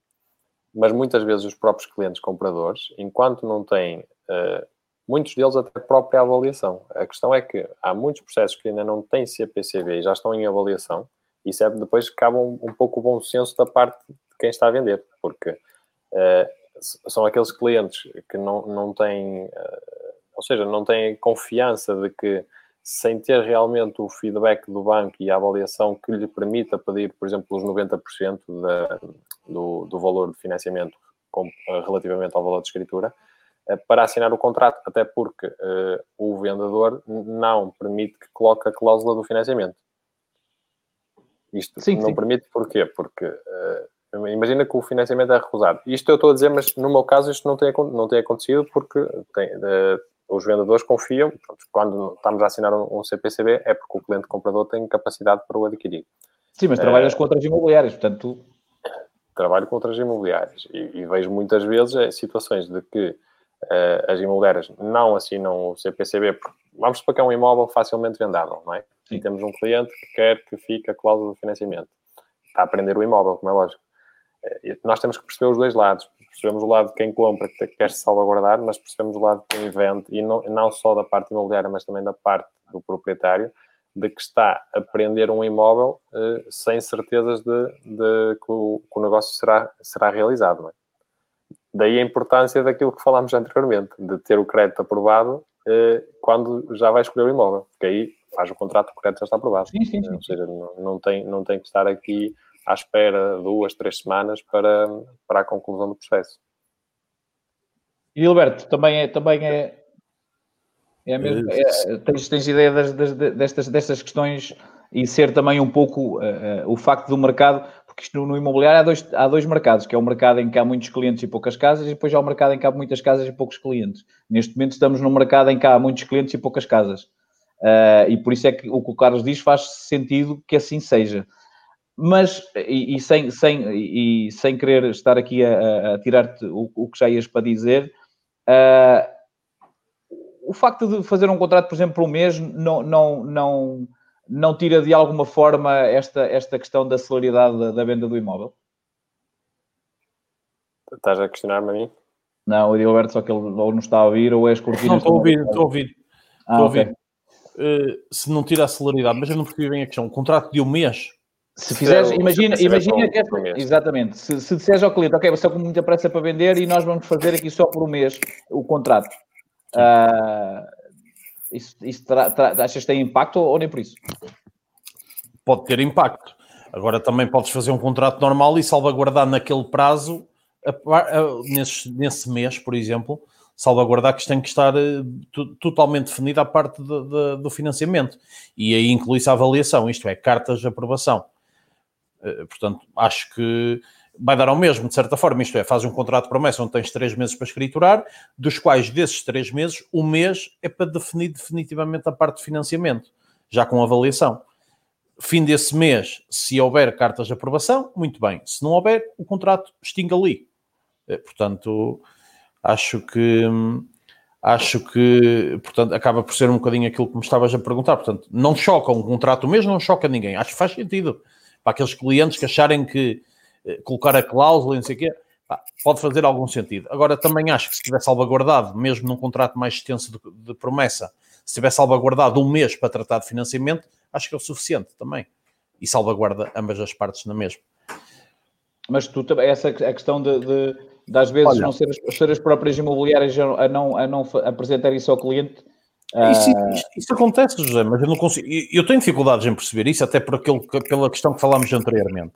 mas muitas vezes os próprios clientes compradores, enquanto não têm, uh, muitos deles até própria avaliação. A questão é que há muitos processos que ainda não têm CPCB e já estão em avaliação, e é depois acaba um, um pouco o bom senso da parte quem está a vender, porque uh, são aqueles clientes que não, não têm, uh, ou seja, não têm confiança de que sem ter realmente o feedback do banco e a avaliação que lhe permita pedir, por exemplo, os 90% da, do, do valor de financiamento com, uh, relativamente ao valor de escritura, uh, para assinar o contrato, até porque uh, o vendedor não permite que coloque a cláusula do financiamento. Isto sim, não sim. permite porquê? Porque imagina que o financiamento é recusado. Isto eu estou a dizer, mas no meu caso isto não tem, não tem acontecido porque tem, os vendedores confiam, quando estamos a assinar um CPCB, é porque o cliente comprador tem capacidade para o adquirir. Sim, mas trabalhas é, com outras imobiliárias, portanto. Trabalho com outras imobiliárias e, e vejo muitas vezes é, situações de que uh, as imobiliárias não assinam o CPCB, porque vamos supor que é um imóvel facilmente vendável, não é? Sim. E temos um cliente que quer que fique a cláusula de financiamento. Está a prender o imóvel, como é lógico. Nós temos que perceber os dois lados percebemos o lado de quem compra, que quer se salvaguardar, mas percebemos o lado de quem vende, e não, não só da parte imobiliária, mas também da parte do proprietário, de que está a prender um imóvel eh, sem certezas de, de que, o, que, o, negócio será, será realizado. É? Daí a importância daquilo que falámos anteriormente, de ter o crédito aprovado eh, quando já vai escolher o imóvel, porque aí faz o contrato, o crédito já está aprovado. Sim, sim, sim. Ou seja, não, não, tem, não tem que estar aqui à espera duas, três semanas para, para a conclusão do processo. E Gilberto, também é, também é, é mesmo, é, tens, tens ideia das, das, destas, destas questões e ser também um pouco uh, uh, o facto do mercado, porque isto no, no, imobiliário há dois, há dois mercados, que é o mercado em que há muitos clientes e poucas casas, e depois há o mercado em que há muitas casas e poucos clientes. Neste momento estamos num mercado em que há muitos clientes e poucas casas. Uh, e por isso é que o que o Carlos diz faz sentido que assim seja mas e, e, sem, sem, e sem querer estar aqui a, a tirar-te o, o, que já ias para dizer, uh, o facto de fazer um contrato, por exemplo, por um mês, não, não, não, não tira de alguma forma esta, esta questão da celeridade da, da venda do imóvel? Estás a questionar-me a mim? Não, o Edilberto, só que ele ou não está a ouvir ou é as cortinas. Não, estou a ouvir, estou a ouvir. Ah, estou a ouvir. Uh, se não tira a celeridade, mas eu não percebi bem a questão. Um contrato de um mês se fizeres, imagina, imagina que exatamente, se, se disseres ao cliente, ok, você está com muita pressa para vender e nós vamos fazer aqui só por um mês o contrato. Uh, isso, isso terá, terá, achas que tem impacto ou, ou nem por isso? Pode ter impacto. Agora também podes fazer um contrato normal e salvaguardar naquele prazo, a, a, nesse, nesse mês, por exemplo, salvaguardar que tem que estar uh, totalmente definida a parte de, de, do financiamento. E aí inclui-se a avaliação, isto é, cartas de aprovação. Eh, portanto, acho que vai dar ao mesmo, de certa forma. Isto é, faz um contrato de promessa onde tens três meses para escriturar, dos quais desses três meses, um mês é para definir definitivamente a parte de financiamento, já com avaliação. Fim desse mês, se houver cartas de aprovação, muito bem. Se não houver, o contrato extingue ali. Eh, portanto, acho que acho que, portanto, acaba por ser um bocadinho aquilo que me estavas a perguntar. Portanto, não choca um contrato mesmo, não choca ninguém. Acho que faz sentido para aqueles clientes que acharem que eh, colocar a cláusula e não sei o quê, pode fazer algum sentido. Agora, também acho que se tiver salvaguardado, mesmo num contrato mais extenso de, de, promessa, se tiver salvaguardado um mês para tratar de financiamento, acho que é o suficiente também. E salvaguarda ambas as partes na mesma. Mas tu também, essa a questão de, de, às vezes Olha, não ser as, ser as próprias imobiliárias a não, a não apresentar isso ao cliente, isso, ah. isso, isso, acontece, José, mas eu não consigo. Eu tenho dificuldades em perceber isso, até por aquilo, pela questão que falámos anteriormente.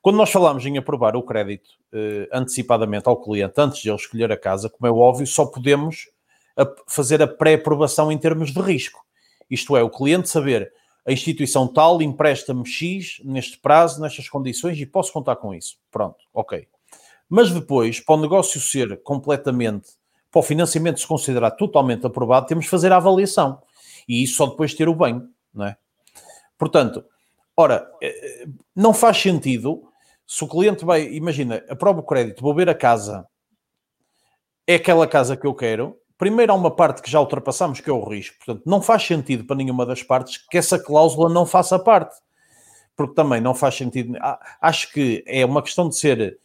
Quando nós falámos em aprovar o crédito eh, antecipadamente ao cliente antes de ele escolher a casa, como é óbvio, só podemos a, fazer a pré-aprovação em termos de risco. Isto é, o cliente saber a instituição tal empresta-me X neste prazo, nestas condições e posso contar com isso. Pronto, ok. Mas depois, para o negócio ser completamente, para o financiamento se considerar totalmente aprovado, temos que fazer a avaliação. E isso só depois ter o bem, não é? Portanto, ora, eh, não faz sentido se o cliente vai, imagina, aprova o crédito, vou ver a casa, é aquela casa que eu quero. Primeiro há uma parte que já ultrapassamos, que é o risco. Portanto, não faz sentido para nenhuma das partes que essa cláusula não faça parte. Porque também não faz sentido. Acho que é uma questão de ser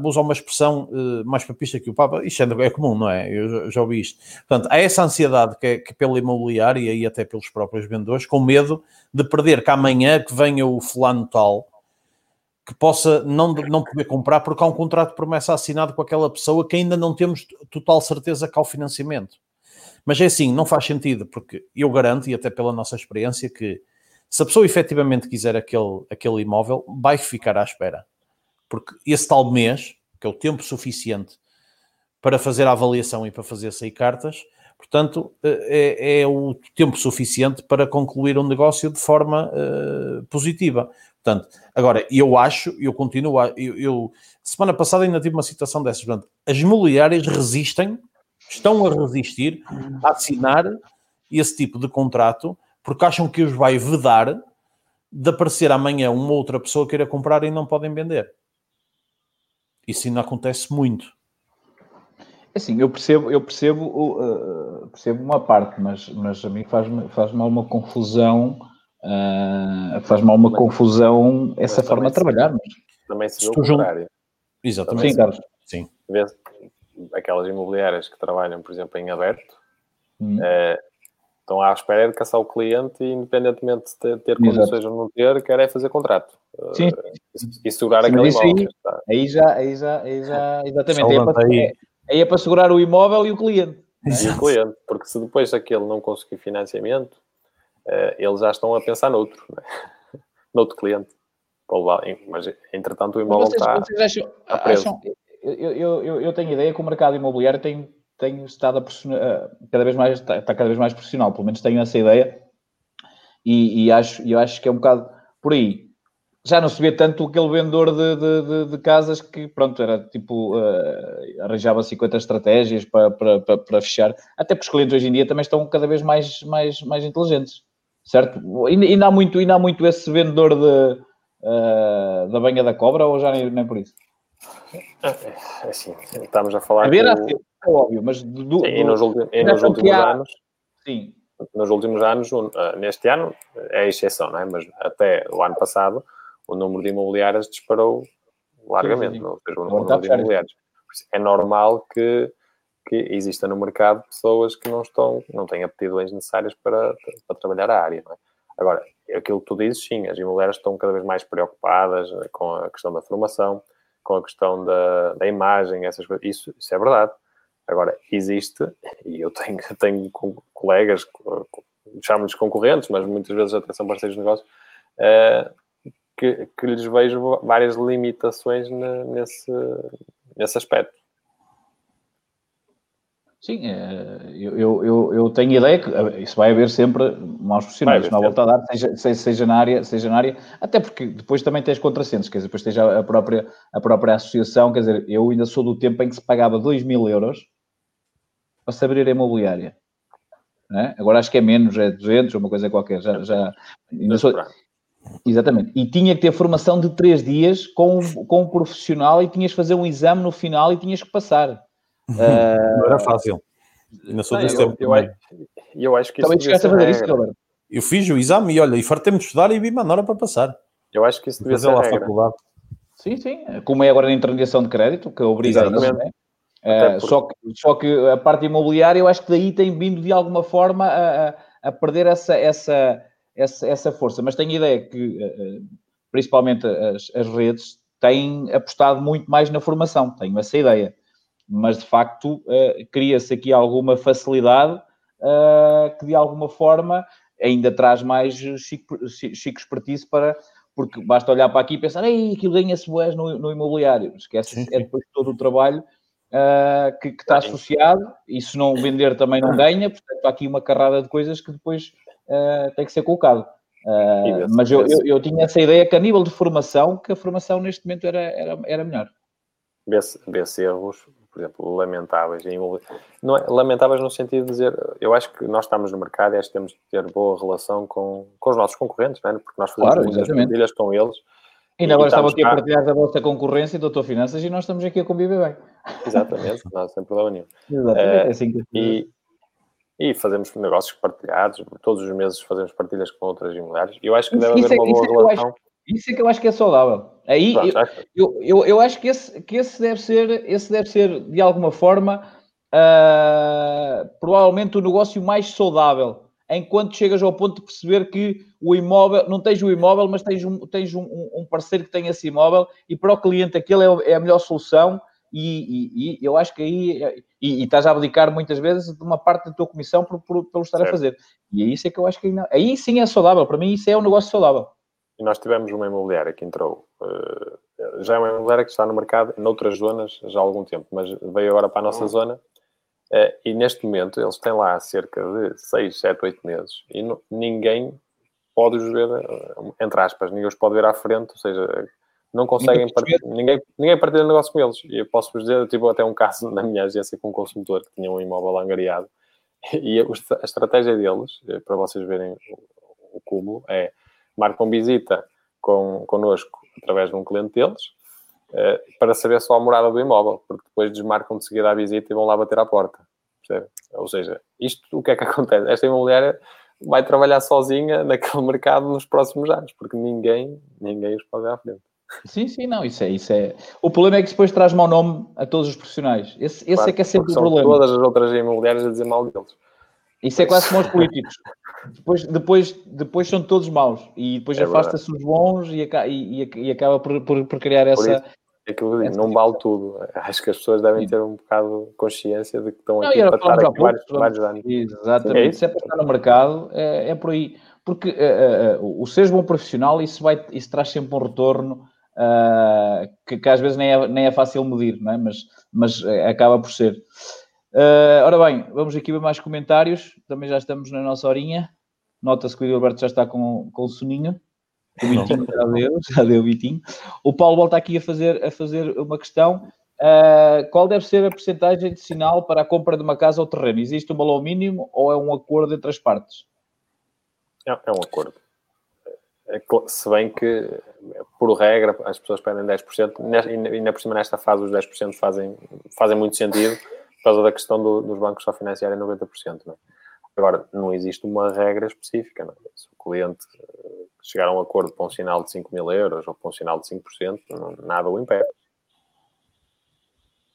vou usar uma expressão uh, mais papista que o Papa, isto é, é comum, não é? Eu já ouvi isto. Portanto, há essa ansiedade que, é, que pela imobiliária e aí até pelos próprios vendedores, com medo de perder que amanhã que venha o fulano tal que possa não, não poder comprar porque há um contrato de promessa assinado com aquela pessoa que ainda não temos total certeza que há o financiamento. Mas é assim, não faz sentido, porque eu garanto, e até pela nossa experiência, que se a pessoa efetivamente quiser aquele, aquele imóvel, vai ficar à espera. Porque esse tal mês, que é o tempo suficiente para fazer a avaliação e para fazer sair cartas, portanto, eh, é, é o tempo suficiente para concluir um negócio de forma uh, positiva. Portanto, agora, eu acho, eu continuo, a, eu, eu, semana passada ainda tive uma situação dessas, portanto, as imobiliárias resistem, estão a resistir a assinar esse tipo de contrato, porque acham que os vai vedar de aparecer amanhã uma outra pessoa queira comprar e não podem vender. Isso ainda acontece muito. É assim, eu percebo, eu percebo, uh, percebo uma parte, mas, mas a mim faz-me faz mal uma confusão Uh, faz mal uma confusão essa mas forma de trabalhar. Mas... Também se vê o contrário. Exatamente. Sim, Carlos. Sim. Vês aquelas imobiliárias que trabalham, por exemplo, em aberto, hum. uh, estão à espera de caçar o cliente e, independentemente de ter, ter condições ou não ter, querem fazer contrato. Uh, Sim. E, segurar aquele imóvel. Aí, aí, já, aí já, aí já, exatamente. Aí é, para, aí. É, é para segurar o imóvel e o cliente. E o cliente, porque se depois aquele não conseguir financiamento, uh, eles já estão a pensar noutro, né? noutro cliente. Mas, entretanto, o imóvel vocês, está, vocês acham, está preso. Acham, eu, eu, eu, tenho ideia que o mercado imobiliário tem, tem estado a cada vez mais, está, está, cada vez mais profissional, pelo menos tenho essa ideia, e, e acho, eu acho que é um bocado por aí. Já não se vê tanto aquele vendedor de, de, de, de casas que, pronto, era tipo, uh, arranjava 50 estratégias para, para, para, para, fechar. Até porque os clientes hoje em dia também estão cada vez mais, mais, mais inteligentes certo? Ainda, ainda, há, muito, ainda há muito esse vendedor de, uh, da banha da cobra ou já nem, nem por isso? É, é assim, estamos a falar. A ver, que... é óbvio, mas do, sim, e nos, últimos, e nos últimos há... anos. Sim. Nos últimos anos, ah, neste ano, é a exceção, não é? Mas até o ano passado, o número de imobiliárias disparou largamente, sim, sim. Não, seja, o número de imobiliários. É normal que que exista no mercado pessoas que não estão, não têm aptidões necessárias para, para trabalhar a área. É? Agora, aquilo que tu dizes, sim, as imobiliárias estão cada vez mais preocupadas com a questão da formação, com a questão da, da imagem, essas coisas. Isso, isso é verdade. Agora, existe, e eu tenho, tenho colegas, chamamos-lhes concorrentes, mas muitas vezes até são parceiros de negócio, uh, que, que lhes vejo várias limitações nesse, nesse aspecto. Sim, é, eu, eu, eu tenho ideia que eh, isso vai haver sempre maus profissionais, não volta a dar, seja, seja, na área, seja na área, até porque depois também tens contrassensos, quer dizer, depois tens a própria, a própria associação, quer dizer, eu ainda sou do tempo em que se pagava 2 mil euros para se abrir a imobiliária. É? Agora acho que é menos, é 200 ou uma coisa qualquer, já... já sou, exatamente, e tinha que ter formação de 3 dias com, com um profissional e tinhas que fazer um exame no final e tinhas que passar. Uh, não era fácil. Ainda sou desse tempo eu, eu, eu, acho que também chegaste a fazer isso, Roberto. Eu fiz o exame e olha, e fartei-me de estudar e vi uma hora para passar. Eu acho que isso devia ser lá regra. faculdade. Sim, sim. Como é agora na intermediação de crédito, que obriga a isso, né? Uh, só, que, só que a parte imobiliária, eu acho que daí tem vindo de alguma forma a, a perder essa, essa, essa, essa força. Mas tenho a ideia que, uh, principalmente as, as redes, têm apostado muito mais na formação. Tenho essa ideia mas de facto uh, cria-se aqui alguma facilidade uh, que de alguma forma ainda traz mais chico, chico expertise para, porque basta olhar para aqui e pensar, ei, aquilo ganha-se no, no, imobiliário, esquece, é depois todo o trabalho uh, que, que, está associado, e se não vender também não ganha, portanto há aqui uma carrada de coisas que depois tem que ser colocado. mas eu, eu, eu, tinha essa ideia que a nível de formação, que a formação neste momento era, era, era melhor. vê-se vê erros, por exemplo, lamentáveis. Não é, lamentáveis no sentido de dizer, eu acho que nós estamos no mercado e acho que temos de ter boa relação com, com os nossos concorrentes, não é? porque nós fazemos claro, muitas partilhas com eles. Ainda agora estava aqui a partilhar a vossa concorrência, doutor Finanças, e nós estamos aqui a conviver bem. Exatamente, não, sem problema nenhum. Exatamente, é assim que... E, e fazemos negócios partilhados, todos os meses fazemos partilhas com outras imobiliárias. Eu acho que deve haver é, uma boa é relação. Isso é que eu acho que é saudável. Aí Pronto, eu, eu, eu, eu, acho que esse, que esse deve ser, esse deve ser de alguma forma uh, provavelmente o negócio mais saudável. Enquanto chegas ao ponto de perceber que o imóvel, não tens o imóvel, mas tens um, tens um, um parceiro que tem esse imóvel e para o cliente aquele é, é a melhor solução e, e, e, eu acho que aí e, e, estás a abdicar muitas vezes de uma parte da tua comissão por, por, pelo estar certo. a fazer. E é isso é que eu acho que não, aí sim é saudável. Para mim, isso é um negócio saudável. E nós tivemos uma imobiliária que entrou, uh, já é uma imobiliária que está no mercado noutras zonas já há algum tempo, mas veio agora para a nossa uhum. zona e neste momento eles têm lá cerca de 6, 7, 8 meses e ninguém pode os ver, uh, entre aspas, ninguém os pode ver à frente, ou seja, não conseguem, partilhar, ninguém, ninguém partilha negócio com eles. E eu posso-vos dizer, tive até um caso na minha agência com um consumidor que tinha um imóvel angariado e a estratégia deles, para vocês verem o, cúmulo, é marcam visita com, connosco através de um cliente deles para saber só a morada do imóvel, porque depois desmarcam de seguida a visita e vão lá bater à porta. Percebe? Ou seja, isto o que é que acontece? Esta imobiliária vai trabalhar sozinha naquele mercado nos próximos anos, porque ninguém, ninguém os pode ver à frente. Sim, sim, não, isso é, isso é. O problema é que depois traz mau nome a todos os profissionais. Esse, esse claro, é que é sempre o problema. Todas as outras imobiliárias a dizer mal deles. Isso é quase como os políticos. Depois, depois, depois são todos maus e depois é afasta-se os bons e, e, e acaba por, por, por criar essa. Por é que eu digo, não vale tudo. Acho que as pessoas devem ter um bocado consciência de que estão aqui não, para estar aqui vários, vários anos. Exatamente. É Se é para estar no mercado, é, é por aí. Porque uh, uh, o seres bom profissional, isso, vai, isso traz sempre um retorno uh, que, que, às vezes nem é, nem é fácil medir, não é? mas, mas acaba por ser. Uh, ora bem, vamos aqui ver mais comentários. Também já estamos na nossa horinha. Nota-se que o Gilberto já está com, com soninho. O Vitinho já deu, já deu o Vitinho. O Paulo volta aqui a fazer, a fazer uma questão. Uh, qual deve ser a porcentagem de sinal para a compra de uma casa ou terreno? Existe um valor mínimo ou é um acordo entre as partes? É, é um acordo. É, se bem que, por regra, as pessoas pedem 10%, e ainda por cima nesta fase os 10% fazem, fazem muito sentido, por causa da questão do, dos bancos só financiarem 90%. Não é? Agora, não existe uma regra específica. Não é? Se o cliente eh, chegar a um acordo para um sinal de 5 mil euros ou para um sinal de 5%, não, nada o impede.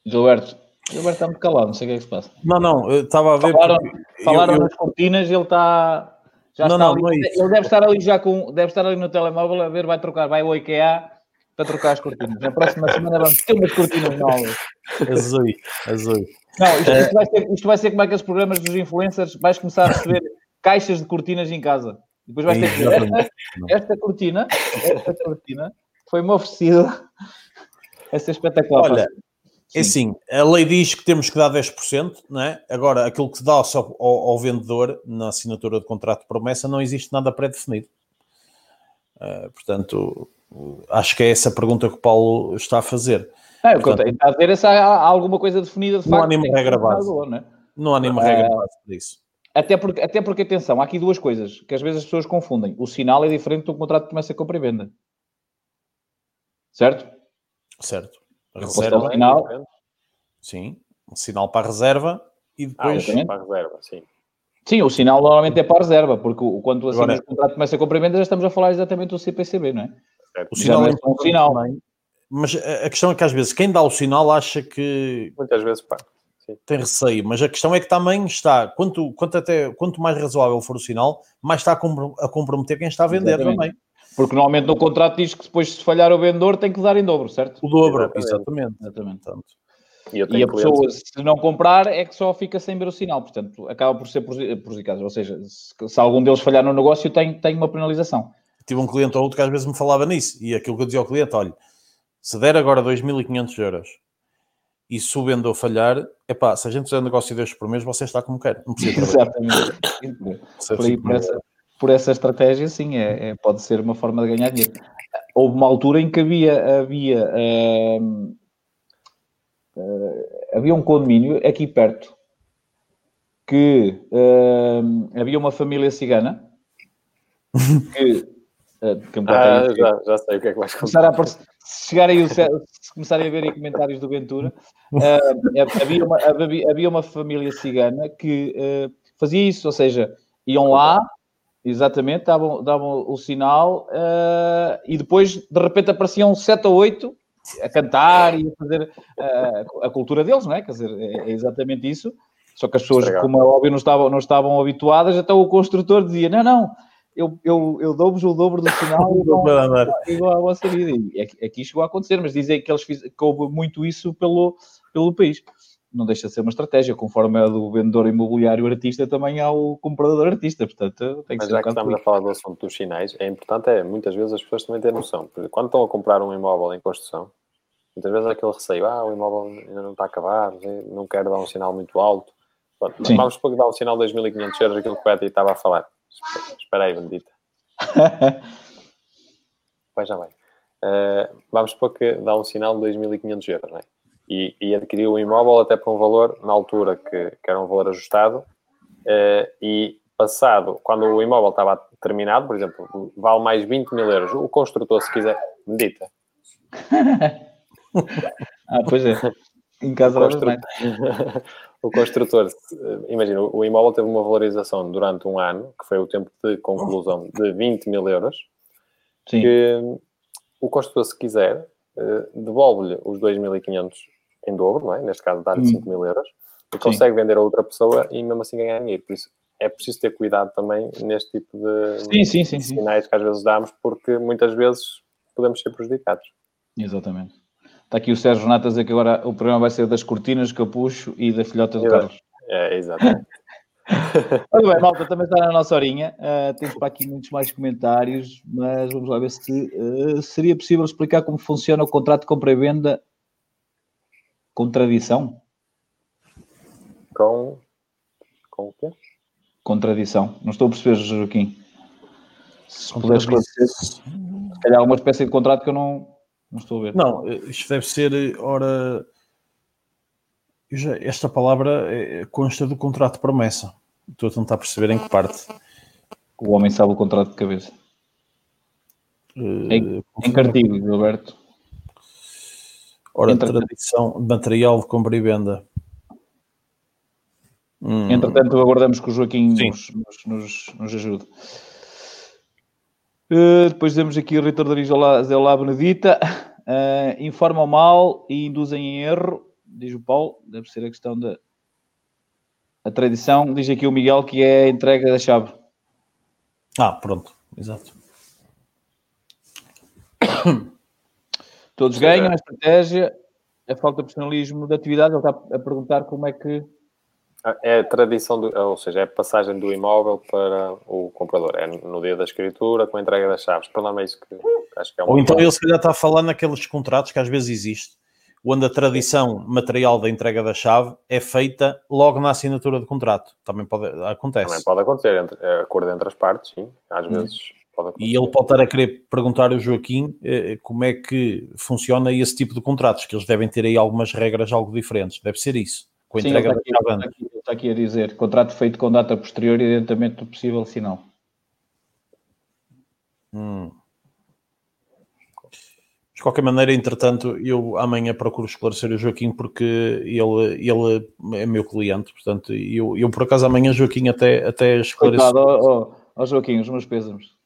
Gilberto, Gilberto está muito calado, não sei o que é que se passa. Não, não, eu estava a ver. Falaram, falaram eu, eu... nas cortinas, ele está. Já não, está não, ali, não é ele deve estar ali já com. Deve estar ali no telemóvel a ver, vai trocar, vai ao IKEA para trocar as cortinas. Na próxima semana vamos ter umas cortinas novas. Azul, azul. Não, isto, isto, vai ser, isto vai ser como aqueles programas dos influencers, vais começar a receber caixas de cortinas em casa. Depois vais ter que dizer, esta, esta cortina, esta cortina foi-me oferecida. Essa é espetacular. Olha, é assim, a lei diz que temos que dar 10%, não é? Agora, aquilo que se dá ao, ao, ao vendedor na assinatura de contrato de promessa não existe nada pré-definido. Uh, portanto, acho que é essa a pergunta que o Paulo está a fazer. É, o que eu tenho a dizer é se há alguma coisa definida de não facto. Há nenhuma regra base. Valor, não, não há nenhuma regra base para isso. Até porque, até porque, atenção, há aqui duas coisas que às vezes as pessoas confundem. O sinal é diferente do contrato de promessa compra e venda. Certo? Certo. A reserva é sinal. É sim, um sinal para a reserva e depois. Ah, para a reserva, sim. Sim, o sinal normalmente é para a reserva, porque quando Agora, o contrato de promessa compra e venda já estamos a falar exatamente do CPCB, não é? O sinal é um sinal. Também, mas a questão é que às vezes quem dá o sinal acha que. Muitas vezes pá. Tem receio, mas a questão é que também está, quanto, quanto, até, quanto mais razoável for o sinal, mais está a comprometer quem está a vender Exatamente. também. Porque normalmente no contrato diz que depois se falhar o vendedor tem que dar em dobro, certo? O dobro, exatamente. exatamente. exatamente. E, e a pessoa, se não comprar, é que só fica sem ver o sinal, portanto, acaba por ser prejudicado. Ou seja, se, se algum deles falhar no negócio, tem, tem uma penalização. Tive um cliente ou outro que às vezes me falava nisso, e aquilo que eu dizia ao cliente: olha, se der agora 2.500 euros e se o vendedor falhar, é pá, se a gente fizer negócio de por mês, você está como quer. Não precisa Exatamente. por, por, essa, por essa estratégia, sim, é, é, pode ser uma forma de ganhar dinheiro. Houve uma altura em que havia, havia hum, uh, havia um condomínio aqui perto que uh, havia uma família cigana que, uh, ah, já, já, sei o que é que vais contar. Se chegarem se começarem a ver aí comentários do Ventura, uh, havia, uma, havia, havia, uma família cigana que fazia isso, ou seja, iam lá, exatamente, davam, davam o sinal e depois de repente apareciam sete ou oito a cantar e a fazer a cultura deles, não é? Quer dizer, é, é exatamente isso. Só que as pessoas, Estragado. como é óbvio, não estavam, não estavam habituadas, então o construtor dizia: não, não, eu, eu, eu dou-vos o dobro do sinal igual à vossa vida. E aqui, aqui chegou a acontecer, mas dizem que eles fiz, que houve muito isso pelo, pelo país. Não deixa de ser uma estratégia, conforme a do vendedor imobiliário artista, também há o comprador artista, portanto tem que mas ser já um que estamos a falar do assunto dos sinais, é importante, é, muitas vezes as pessoas também têm noção, porque quando estão a comprar um imóvel em construção, muitas vezes há aquele receio, ah, o imóvel ainda não está acabado, não quero dar um sinal muito alto, Pronto, vamos para dar um sinal de 2.500 euros, aquilo que o Betty estava a falar. Espera aí, bendita. Vai, já vai. Uh, vamos supor que dá um sinal de 2.500 euros, não é? E, e adquiriu o imóvel até por um valor, na altura, que, que era um valor ajustado, uh, e passado, quando o imóvel estava terminado, por exemplo, vale mais 20 mil euros, o construtor, se quiser, bendita. ah, pois é. Em casa o construtor, o construtor, imagina, o imóvel teve uma valorização durante um ano, que foi o tempo de conclusão de 20 mil euros, Sim. que o construtor, se quiser, eh, devolve-lhe os 2.500 em dobro, não é? neste caso hum. 5 mil euros, e consegue vender a outra pessoa e mesmo assim ganhar dinheiro. Por isso é preciso ter cuidado também neste tipo de, sim, sim, sim, sinais que às vezes damos, porque muitas vezes podemos ser prejudicados. Exatamente. Está aqui o Sérgio Nato a dizer que agora o programa vai ser das cortinas, capucho e da filhota do é, Carlos. É, exatamente. Olha bem, malta, também está na nossa horinha. Uh, temos para aqui muitos mais comentários, mas vamos lá ver se uh, seria possível explicar como funciona o contrato de compra e venda com tradição. Com. Com o quê? Contradição. Não estou a perceber, Joaquim. Se puderes esclarecer, se calhar uma espécie de contrato que eu não, não estou a ver. Não, isto deve ser, ora. Já, esta palavra é, consta do contrato de promessa. Estou a tentar perceber em que parte. O homem sabe o contrato de cabeça. Uh, em, em cartigo, Gilberto. Ora, Entre... tradição, material de compra e venda. Hum. Entretanto, aguardamos que o Joaquim nos, nos, nos, nos ajude. Uh, depois temos aqui o Reitor da Zé Benedita. Uh, informam mal e induzem em erro, diz o Paulo. Deve ser a questão da a tradição. Diz aqui o Miguel que é a entrega da chave. Ah, pronto, exato. Todos ganham a estratégia, a falta de profissionalismo da atividade. Ele está a perguntar como é que é a tradição, do, ou seja, é a passagem do imóvel para o comprador. É no dia da escritura, com a entrega das chaves. Para lá é isso que acho que é Ou então ele se calhar está a falar naqueles contratos que às vezes existe, onde a tradição material da entrega da chave é feita logo na assinatura do contrato. Também pode acontece. Também pode acontecer, entre, é acordo entre as partes, sim. Às hum. vezes. E ele pode estar a querer perguntar ao Joaquim eh, como é que funciona esse tipo de contratos, que eles devem ter aí algumas regras algo diferentes. Deve ser isso com a entrega Sim, está, aqui, está, aqui, está aqui a dizer, contrato feito com data posterior e adiantamento do possível sinal. Hum. De qualquer maneira, entretanto, eu amanhã procuro esclarecer o Joaquim porque ele, ele é meu cliente, portanto, eu, eu por acaso amanhã, Joaquim, até, até esclarecer. Coitado, ó, ó, Joaquim, os meus pésamos.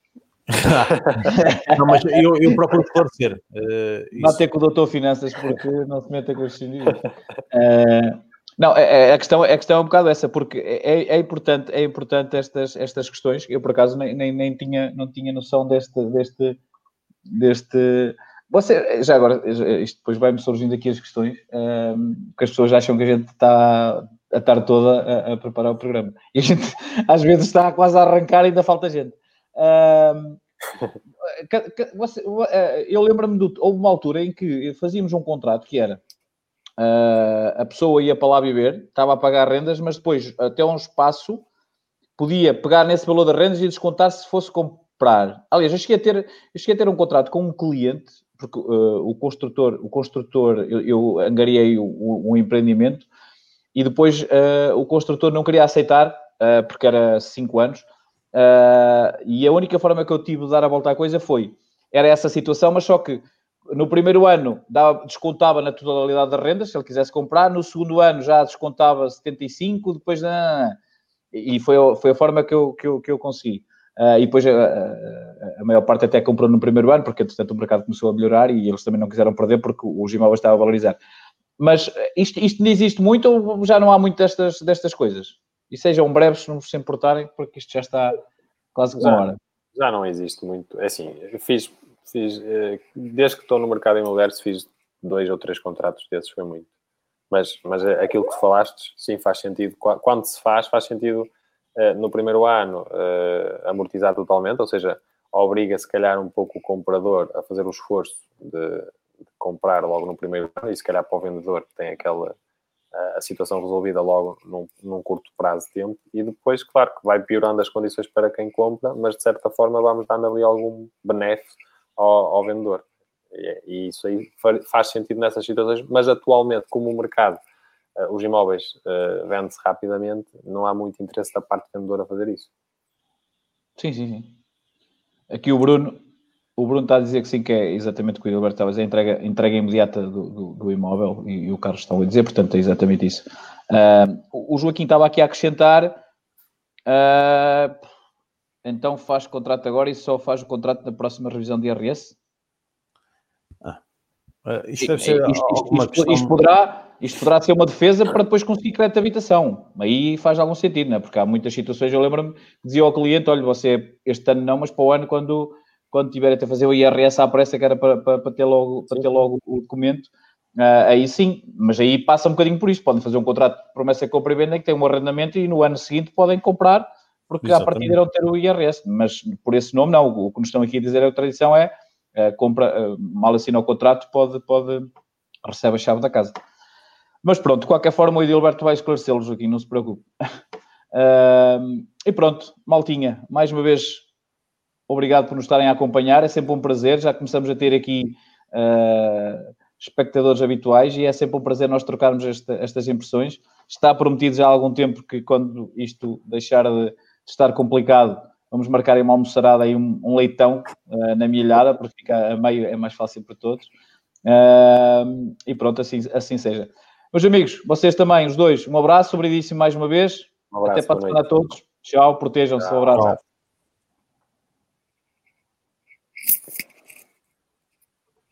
não, mas eu, eu procuro esclarecer. Uh, Vai ter com o doutor Finanças porque não se meta com os indivíduos. Uh, não, é, é, a, questão, a questão é um bocado essa, porque é, é, importante, é importante estas, estas questões. Eu, por acaso, nem, nem, nem tinha, não tinha noção deste, deste, deste. Você, já agora, isto depois vai-me surgindo aqui as questões, um, que as pessoas acham que a gente está a tarde toda a, a, preparar o programa. E a gente, às vezes, está quase a arrancar e ainda falta gente. Um, você, eu lembro-me de houve uma altura em que fazíamos um contrato que era Uh, a pessoa ia para lá viver, estava a pagar rendas, mas depois, até um espaço, podia pegar nesse valor de rendas e descontar se fosse comprar. Aliás, eu cheguei a ter, eu cheguei a ter um contrato com um cliente, porque uh, o construtor, o construtor eu, eu angariei o, o, empreendimento e depois uh, o construtor não queria aceitar, porque era 5 anos, e a única forma que eu tive de dar a volta à coisa foi, era essa situação, mas só que no primeiro ano dava, descontava na totalidade das rendas, se ele quisesse comprar, no segundo ano já descontava 75, depois... e foi, foi a forma que eu, que eu, que eu consegui. Uh, e depois a, a, a, maior parte até comprou no primeiro ano, porque entretanto o mercado começou a melhorar e eles também não quiseram perder porque os imóveis estavam a valorizar. Mas isto, isto existe muito ou já não há muito destas, destas coisas? E sejam breves, se não se importarem, porque isto já está quase com hora. Já não existe muito. É assim, fiz, fiz eh, desde que estou no mercado imobiliário, fiz dois ou três contratos desses, foi muito. Mas, mas aquilo que falaste, sim, faz sentido. Quando se faz, faz sentido eh, no primeiro ano uh, amortizar totalmente, ou seja, obriga se calhar um pouco o comprador a fazer o esforço de, de comprar logo no primeiro ano e se calhar para o vendedor que tem aquela a situação resolvida logo num, num, curto prazo de tempo e depois, claro, que vai piorando as condições para quem compra, mas de certa forma vamos dando ali algum benefício ao, ao vendedor. E, e isso aí faz sentido nessas situações, mas atualmente, como o mercado uh, os imóveis uh, vende-se rapidamente, não há muito interesse da parte vendedora a fazer isso. Sim, sim, sim. Aqui o Bruno, o Bruno está a dizer que sim, que é exatamente o que o Gilberto estava a dizer, a entrega, entrega imediata do, do, do imóvel e, e, o Carlos estão a dizer, portanto é exatamente isso. Uh, o Joaquim estava aqui a acrescentar, uh, então faz contrato agora e só faz o contrato na próxima revisão de IRS? Ah, uh, isto deve ser isto, isto, isto, isto, poderá, isto poderá ser uma defesa para depois conseguir crédito de habitação. Aí faz algum sentido, não é? Porque há muitas situações, eu lembro-me, dizia ao cliente, olha, você este ano não, mas para o ano, quando, quando tiver a fazer o IRS à pressa, que era para, para, para ter, logo, para ter logo o documento, uh, aí sim, mas aí passa um bocadinho por isso. Podem fazer um contrato de promessa de compra e venda que tem um arrendamento e no ano seguinte podem comprar, porque Exatamente. à partida irão ter o IRS. Mas por esse nome, não. O que nos estão aqui a dizer a tradição é, uh, compra, uh, mal assina o contrato, pode, pode, recebe a chave da casa. Mas pronto, de qualquer forma, o Edilberto vai esclarecê-los aqui, não se preocupe. Uh, e pronto, maltinha, mais uma vez, obrigado por nos estarem a acompanhar, é sempre um prazer. Já começamos a ter aqui uh, espectadores habituais e é sempre um prazer nós trocarmos esta, estas impressões. Está prometido já há algum tempo que, quando isto deixar de, de estar complicado, vamos marcar uma almoçarada e um, um leitão uh, na milhada, porque fica a meio, é mais fácil para todos. Uh, e pronto, assim, assim seja. Meus amigos, vocês também, os dois, um abraço, obrigadíssimo mais uma vez. Um abraço, Até para a semana a todos. Tchau, protejam-se. Um abraço.